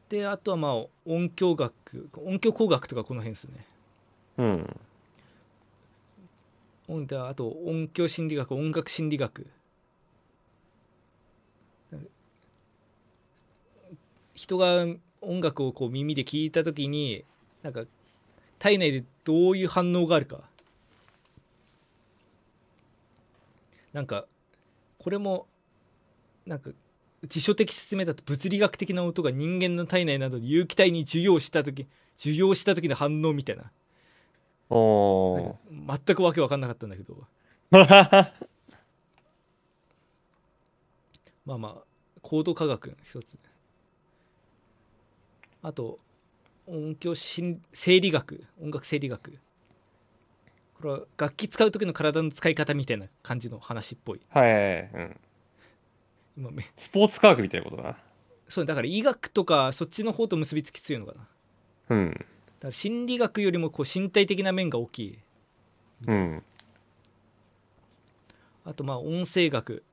であとはまあ音響学音響工学とかこの辺ですね。うんあと音響心理学音楽心理学人が音楽をこう耳で聞いた時になんか体内でどういう反応があるかなんかこれもなんか辞書的説明だと物理学的な音が人間の体内などで有機体に授業した時授業した時の反応みたいなお全くわけわかんなかったんだけどー。まあまあコード科学の一つあと音響心生理学音楽生理学これは楽器使う時の体の使い方みたいな感じの話っぽいはい。うん。今めスポーツ科学みたいなことだな。そうだから医学とかそっちの方と結びつき強いのかなだうん。から心理学よりもこう身体的な面が大きい。うん。あとまあ音声学、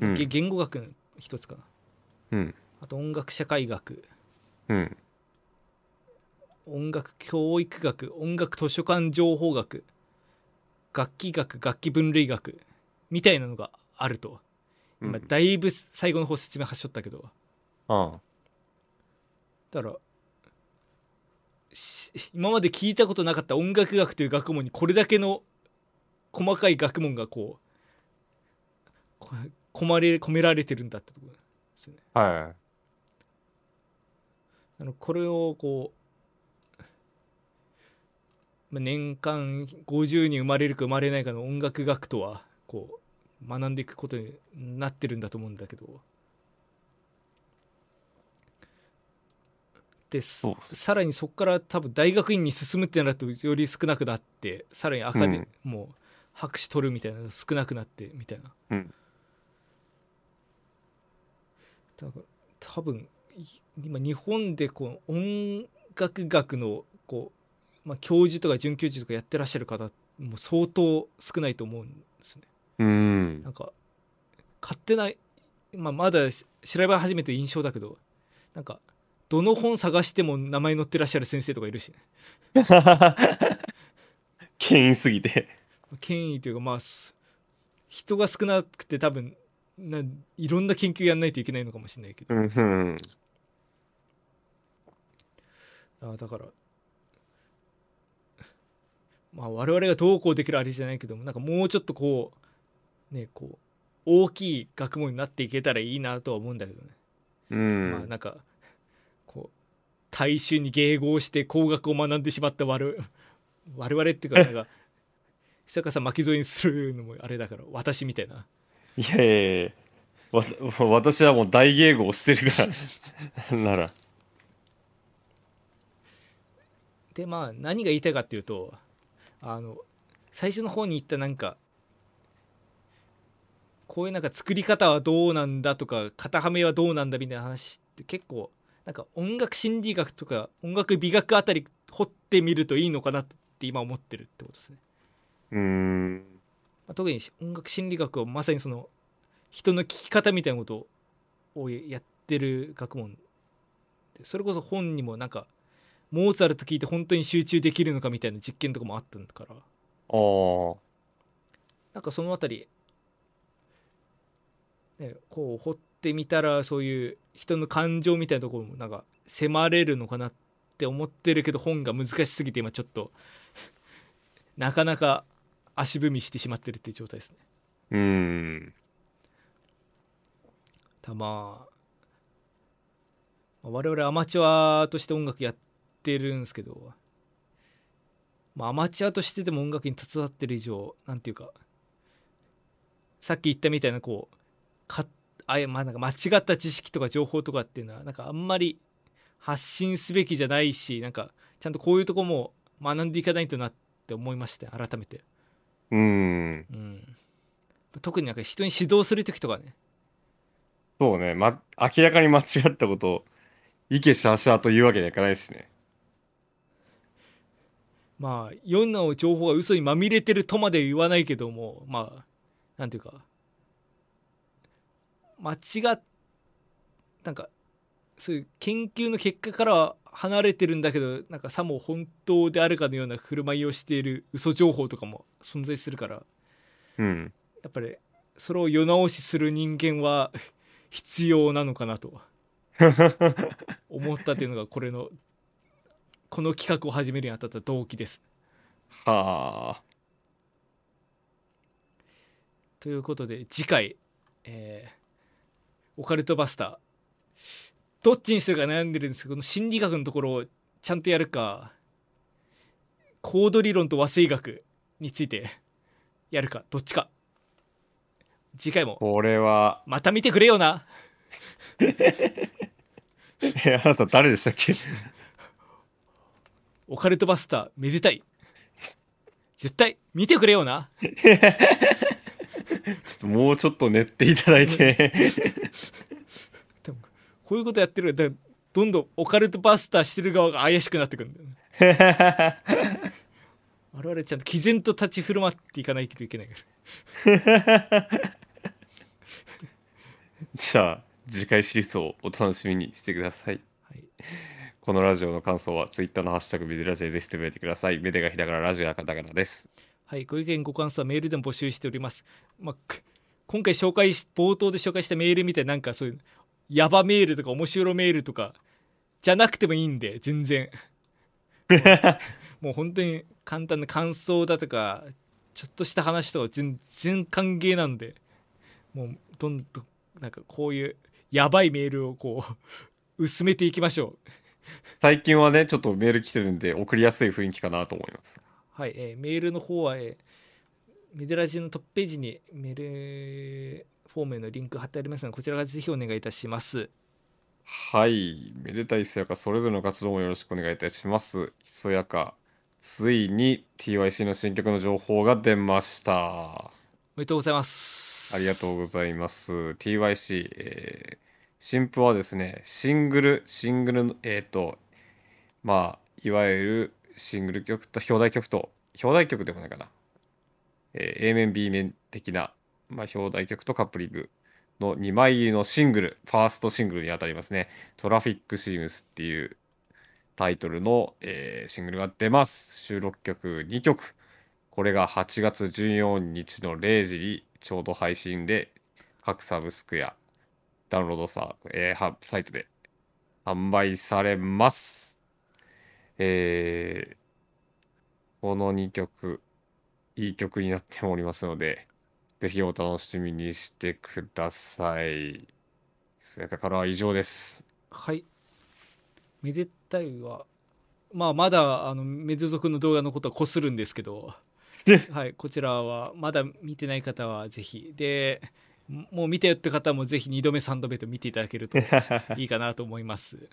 うん。げ言語学の一つかな。うん。あと音楽社会学。うん。音楽教育学。音楽図書館情報学。楽器学。楽器分類学。みたいなのがあると。今うん。だいぶ最後の方説明はしょったけど。あだからし今まで聞いたことなかった音楽学という学問にこれだけの細かい学問がこうこ込まれ込められてるんだってところですよね。あ。はい。あのこれをこうまあ年間50人生まれるか生まれないかの音楽学とはこう学んでいくことになってるんだと思うんだけどでさらにそこから多分大学院に進むってなるとより少なくなってさらに赤でもう博士取るみたいな少なくなってみたいなうん。だから多分い今日本でこう音楽学のこう、まあ、教授とか准教授とかやってらっしゃる方もう相当少ないと思うんですね。うんな。んか勝手な、まあ、まだ調べ始めて印象だけどなんかどの本探しても名前載ってらっしゃる先生とかいるしね 権威すぎて。権威というかまあす人が少なくて多分ないろんな研究やんないといけないのかもしれないけどうん。うん。あだから まあ我々がどうこうできるあれじゃないけどもなんかもうちょっとこうねこう大きい学問になっていけたらいいなとは思うんだけどね、うん。まあなんか大衆に迎合して工学を学んでしまった我々 我々っていうかなんか 久坂さん巻き添えにするのもあれだから私みたいな。いやいやいやわ私はもう大迎合してるからなら。でまあ何が言いたいかっていうとあの最初の方に言ったなんかこういうなんか作り方はどうなんだとか型はめはどうなんだみたいな話って結構なんか音楽心理学とか音楽美学あたり掘ってみるといいのかなって今思ってるってことですね。うーん。まあ、特に音楽心理学はまさにその人の聞き方みたいなことをやってる学問でそれこそ本にもなんかモーツァルト聞いて本当に集中できるのかみたいな実験とかもあったんだから。ああなんかそのあたり、ね、こう掘ってみたらそういう人の感情みたいなところもなんか迫れるのかなって思ってるけど本が難しすぎて今ちょっと なかなか足踏みしてしまってるっていう状態ですね。うーんたまあまあ我々アマチュアとして音楽やってるんですけど、まあ、アマチュアとしてでも音楽に携わってる以上なんていうかさっき言ったみたいなこうかあいまあなんか間違った知識とか情報とかっていうのはなんかあんまり発信すべきじゃないしなんかちゃんとこういうとこも学んでいかないとなって思いまして改めて、うーん。うん、特になんか人に指導する時とかね。そうね、ま、明らかに間違ったことをイケシャーシャーと言うわけにはいかないしね。まあ世の情報が嘘にまみれてるとまで言わないけどもまあなんていうか間違っなんかそういう研究の結果からは離れてるんだけどなんかさも本当であるかのような振る舞いをしている嘘情報とかも存在するからうんやっぱりそれを世直しする人間は必要なのかなと 思ったというのがこれのこの企画を始めるにあたった動機です。はあということで次回、えーオカルトバスター。どっちにするか悩んでるんですけどこの心理学のところをちゃんとやるか。コード理論と和声学についてやるか。どっちか。次回も。これは、また見てくれよな。え、あなた誰でしたっけ？オカルトバスターめでたい。絶対見てくれよな っともうちょっと練っていただいて。でもこういうことやってるだどんどんオカルトバスターしてる側が怪しくなってくるんだよね 我々ちゃんと毅然と立ち振る舞っていかないといけないからじゃあ、次回シリーズをお楽しみにしてください。はいこのラジオの感想は Twitter のハッシュタグメデラジでぜひつぶやいてください。メデがひらがな、ラジオはカタカナです。はい、ご意見ご感想はメールでも募集しております。まあ、く今回紹介し冒頭で紹介したメールみたいななんかそういうヤバメールとか面白メールとかじゃなくてもいいんで全然 もう本当に簡単な感想だとかちょっとした話とか全然歓迎なんでもうどんどんなんかこういうやばいメールをこう薄めていきましょう。最近はね、ちょっとメール来てるんで送りやすい雰囲気かなと思います。はい、えーメールの方は、えーメデラジのトップページにメールフォームへのリンク貼ってありますので、こちらからぜひお願いいたします。はい。めでたいひそやか、それぞれの活動もよろしくお願いいたします。ひそやか、ついに TYC の新曲の情報が出ました。おめでとうございます。ありがとうございます。TYC、えー新譜はですね、シングル、シングルの、えっ、と、まあ、いわゆるシングル曲と表題曲と、表題曲でもないかな。えー A 面、B 面的な、まあ、表題曲とカップリングの2枚入りのシングル、ファーストシングルにあたりますね。トラフィックシームスっていうタイトルの、えーシングルが出ます。収録曲2曲。これが8月14日の0時にちょうど配信で各サブスクやダウンロードサ,、えーサイトで販売されます。えーこの2曲、いい曲になっておりますので、ぜひお楽しみにしてください。それからは以上です。はい。めでたいは、まあ、まだあのメデ族の動画のことはこするんですけど、はい、こちらはまだ見てない方はぜひ。で、もう見たよって方もぜひ2度目、3度目と見ていただけると いいかなと思います。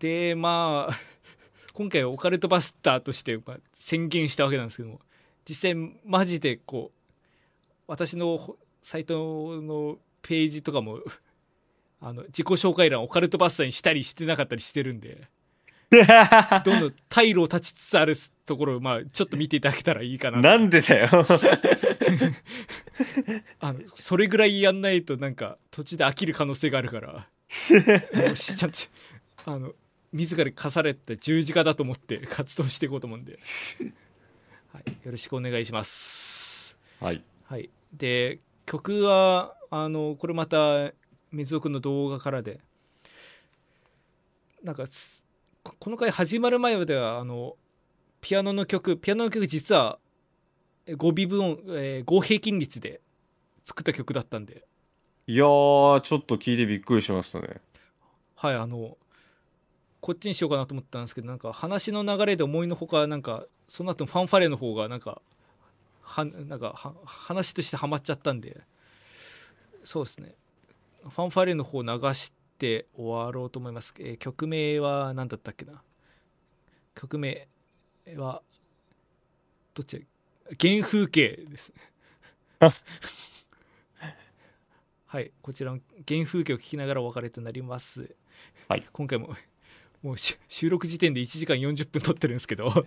でまあ今回オカルトバスターとしてまあ宣言したわけなんですけども実際マジでこう私のほサイトのページとかも あの自己紹介欄オカルトバスターにしたりしてなかったりしてるんで どんどん退路を断ちつつあるところをまあちょっと見ていただけたらいいかなと。なんでだよ。あのそれぐらいやんないとなんか途中で飽きる可能性があるから。あのしちゃってあの自ら課された十字架だと思って 活動していこうと思うんで、はい、よろしくお願いします。はい。はい、で曲はあのこれまた水族の動画からでなんかすここの回始まる前まではあのピアノの曲ピアノの曲実はえ5微分音、えー、5平均率で作った曲だったんでいやー、ちょっと聞いてびっくりしましたね。はいあのこっちにしようかなと思ったんですけどなんか話の流れで思いのほかなんかその後のファンファレの方がなんかはなんかは話としてハマっちゃったんで。そうですね。ファンファレの方流して終わろうと思います、えー曲名は何だったっけな。曲名はどっち原風景ですね。はいこちらの原風景を聞きながらお別れとなります。はい。今回ももうし収録時点で1時間40分撮ってるんですけど。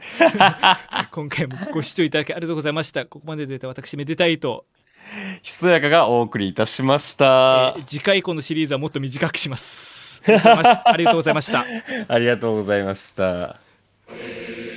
今回もご視聴いただきありがとうございました。ここまでで私めでたいと、ひそやかがお送りいたしましえた。ー次回以降のシリーズはもっと短くします。ありがとうございました。ありがとうございました。「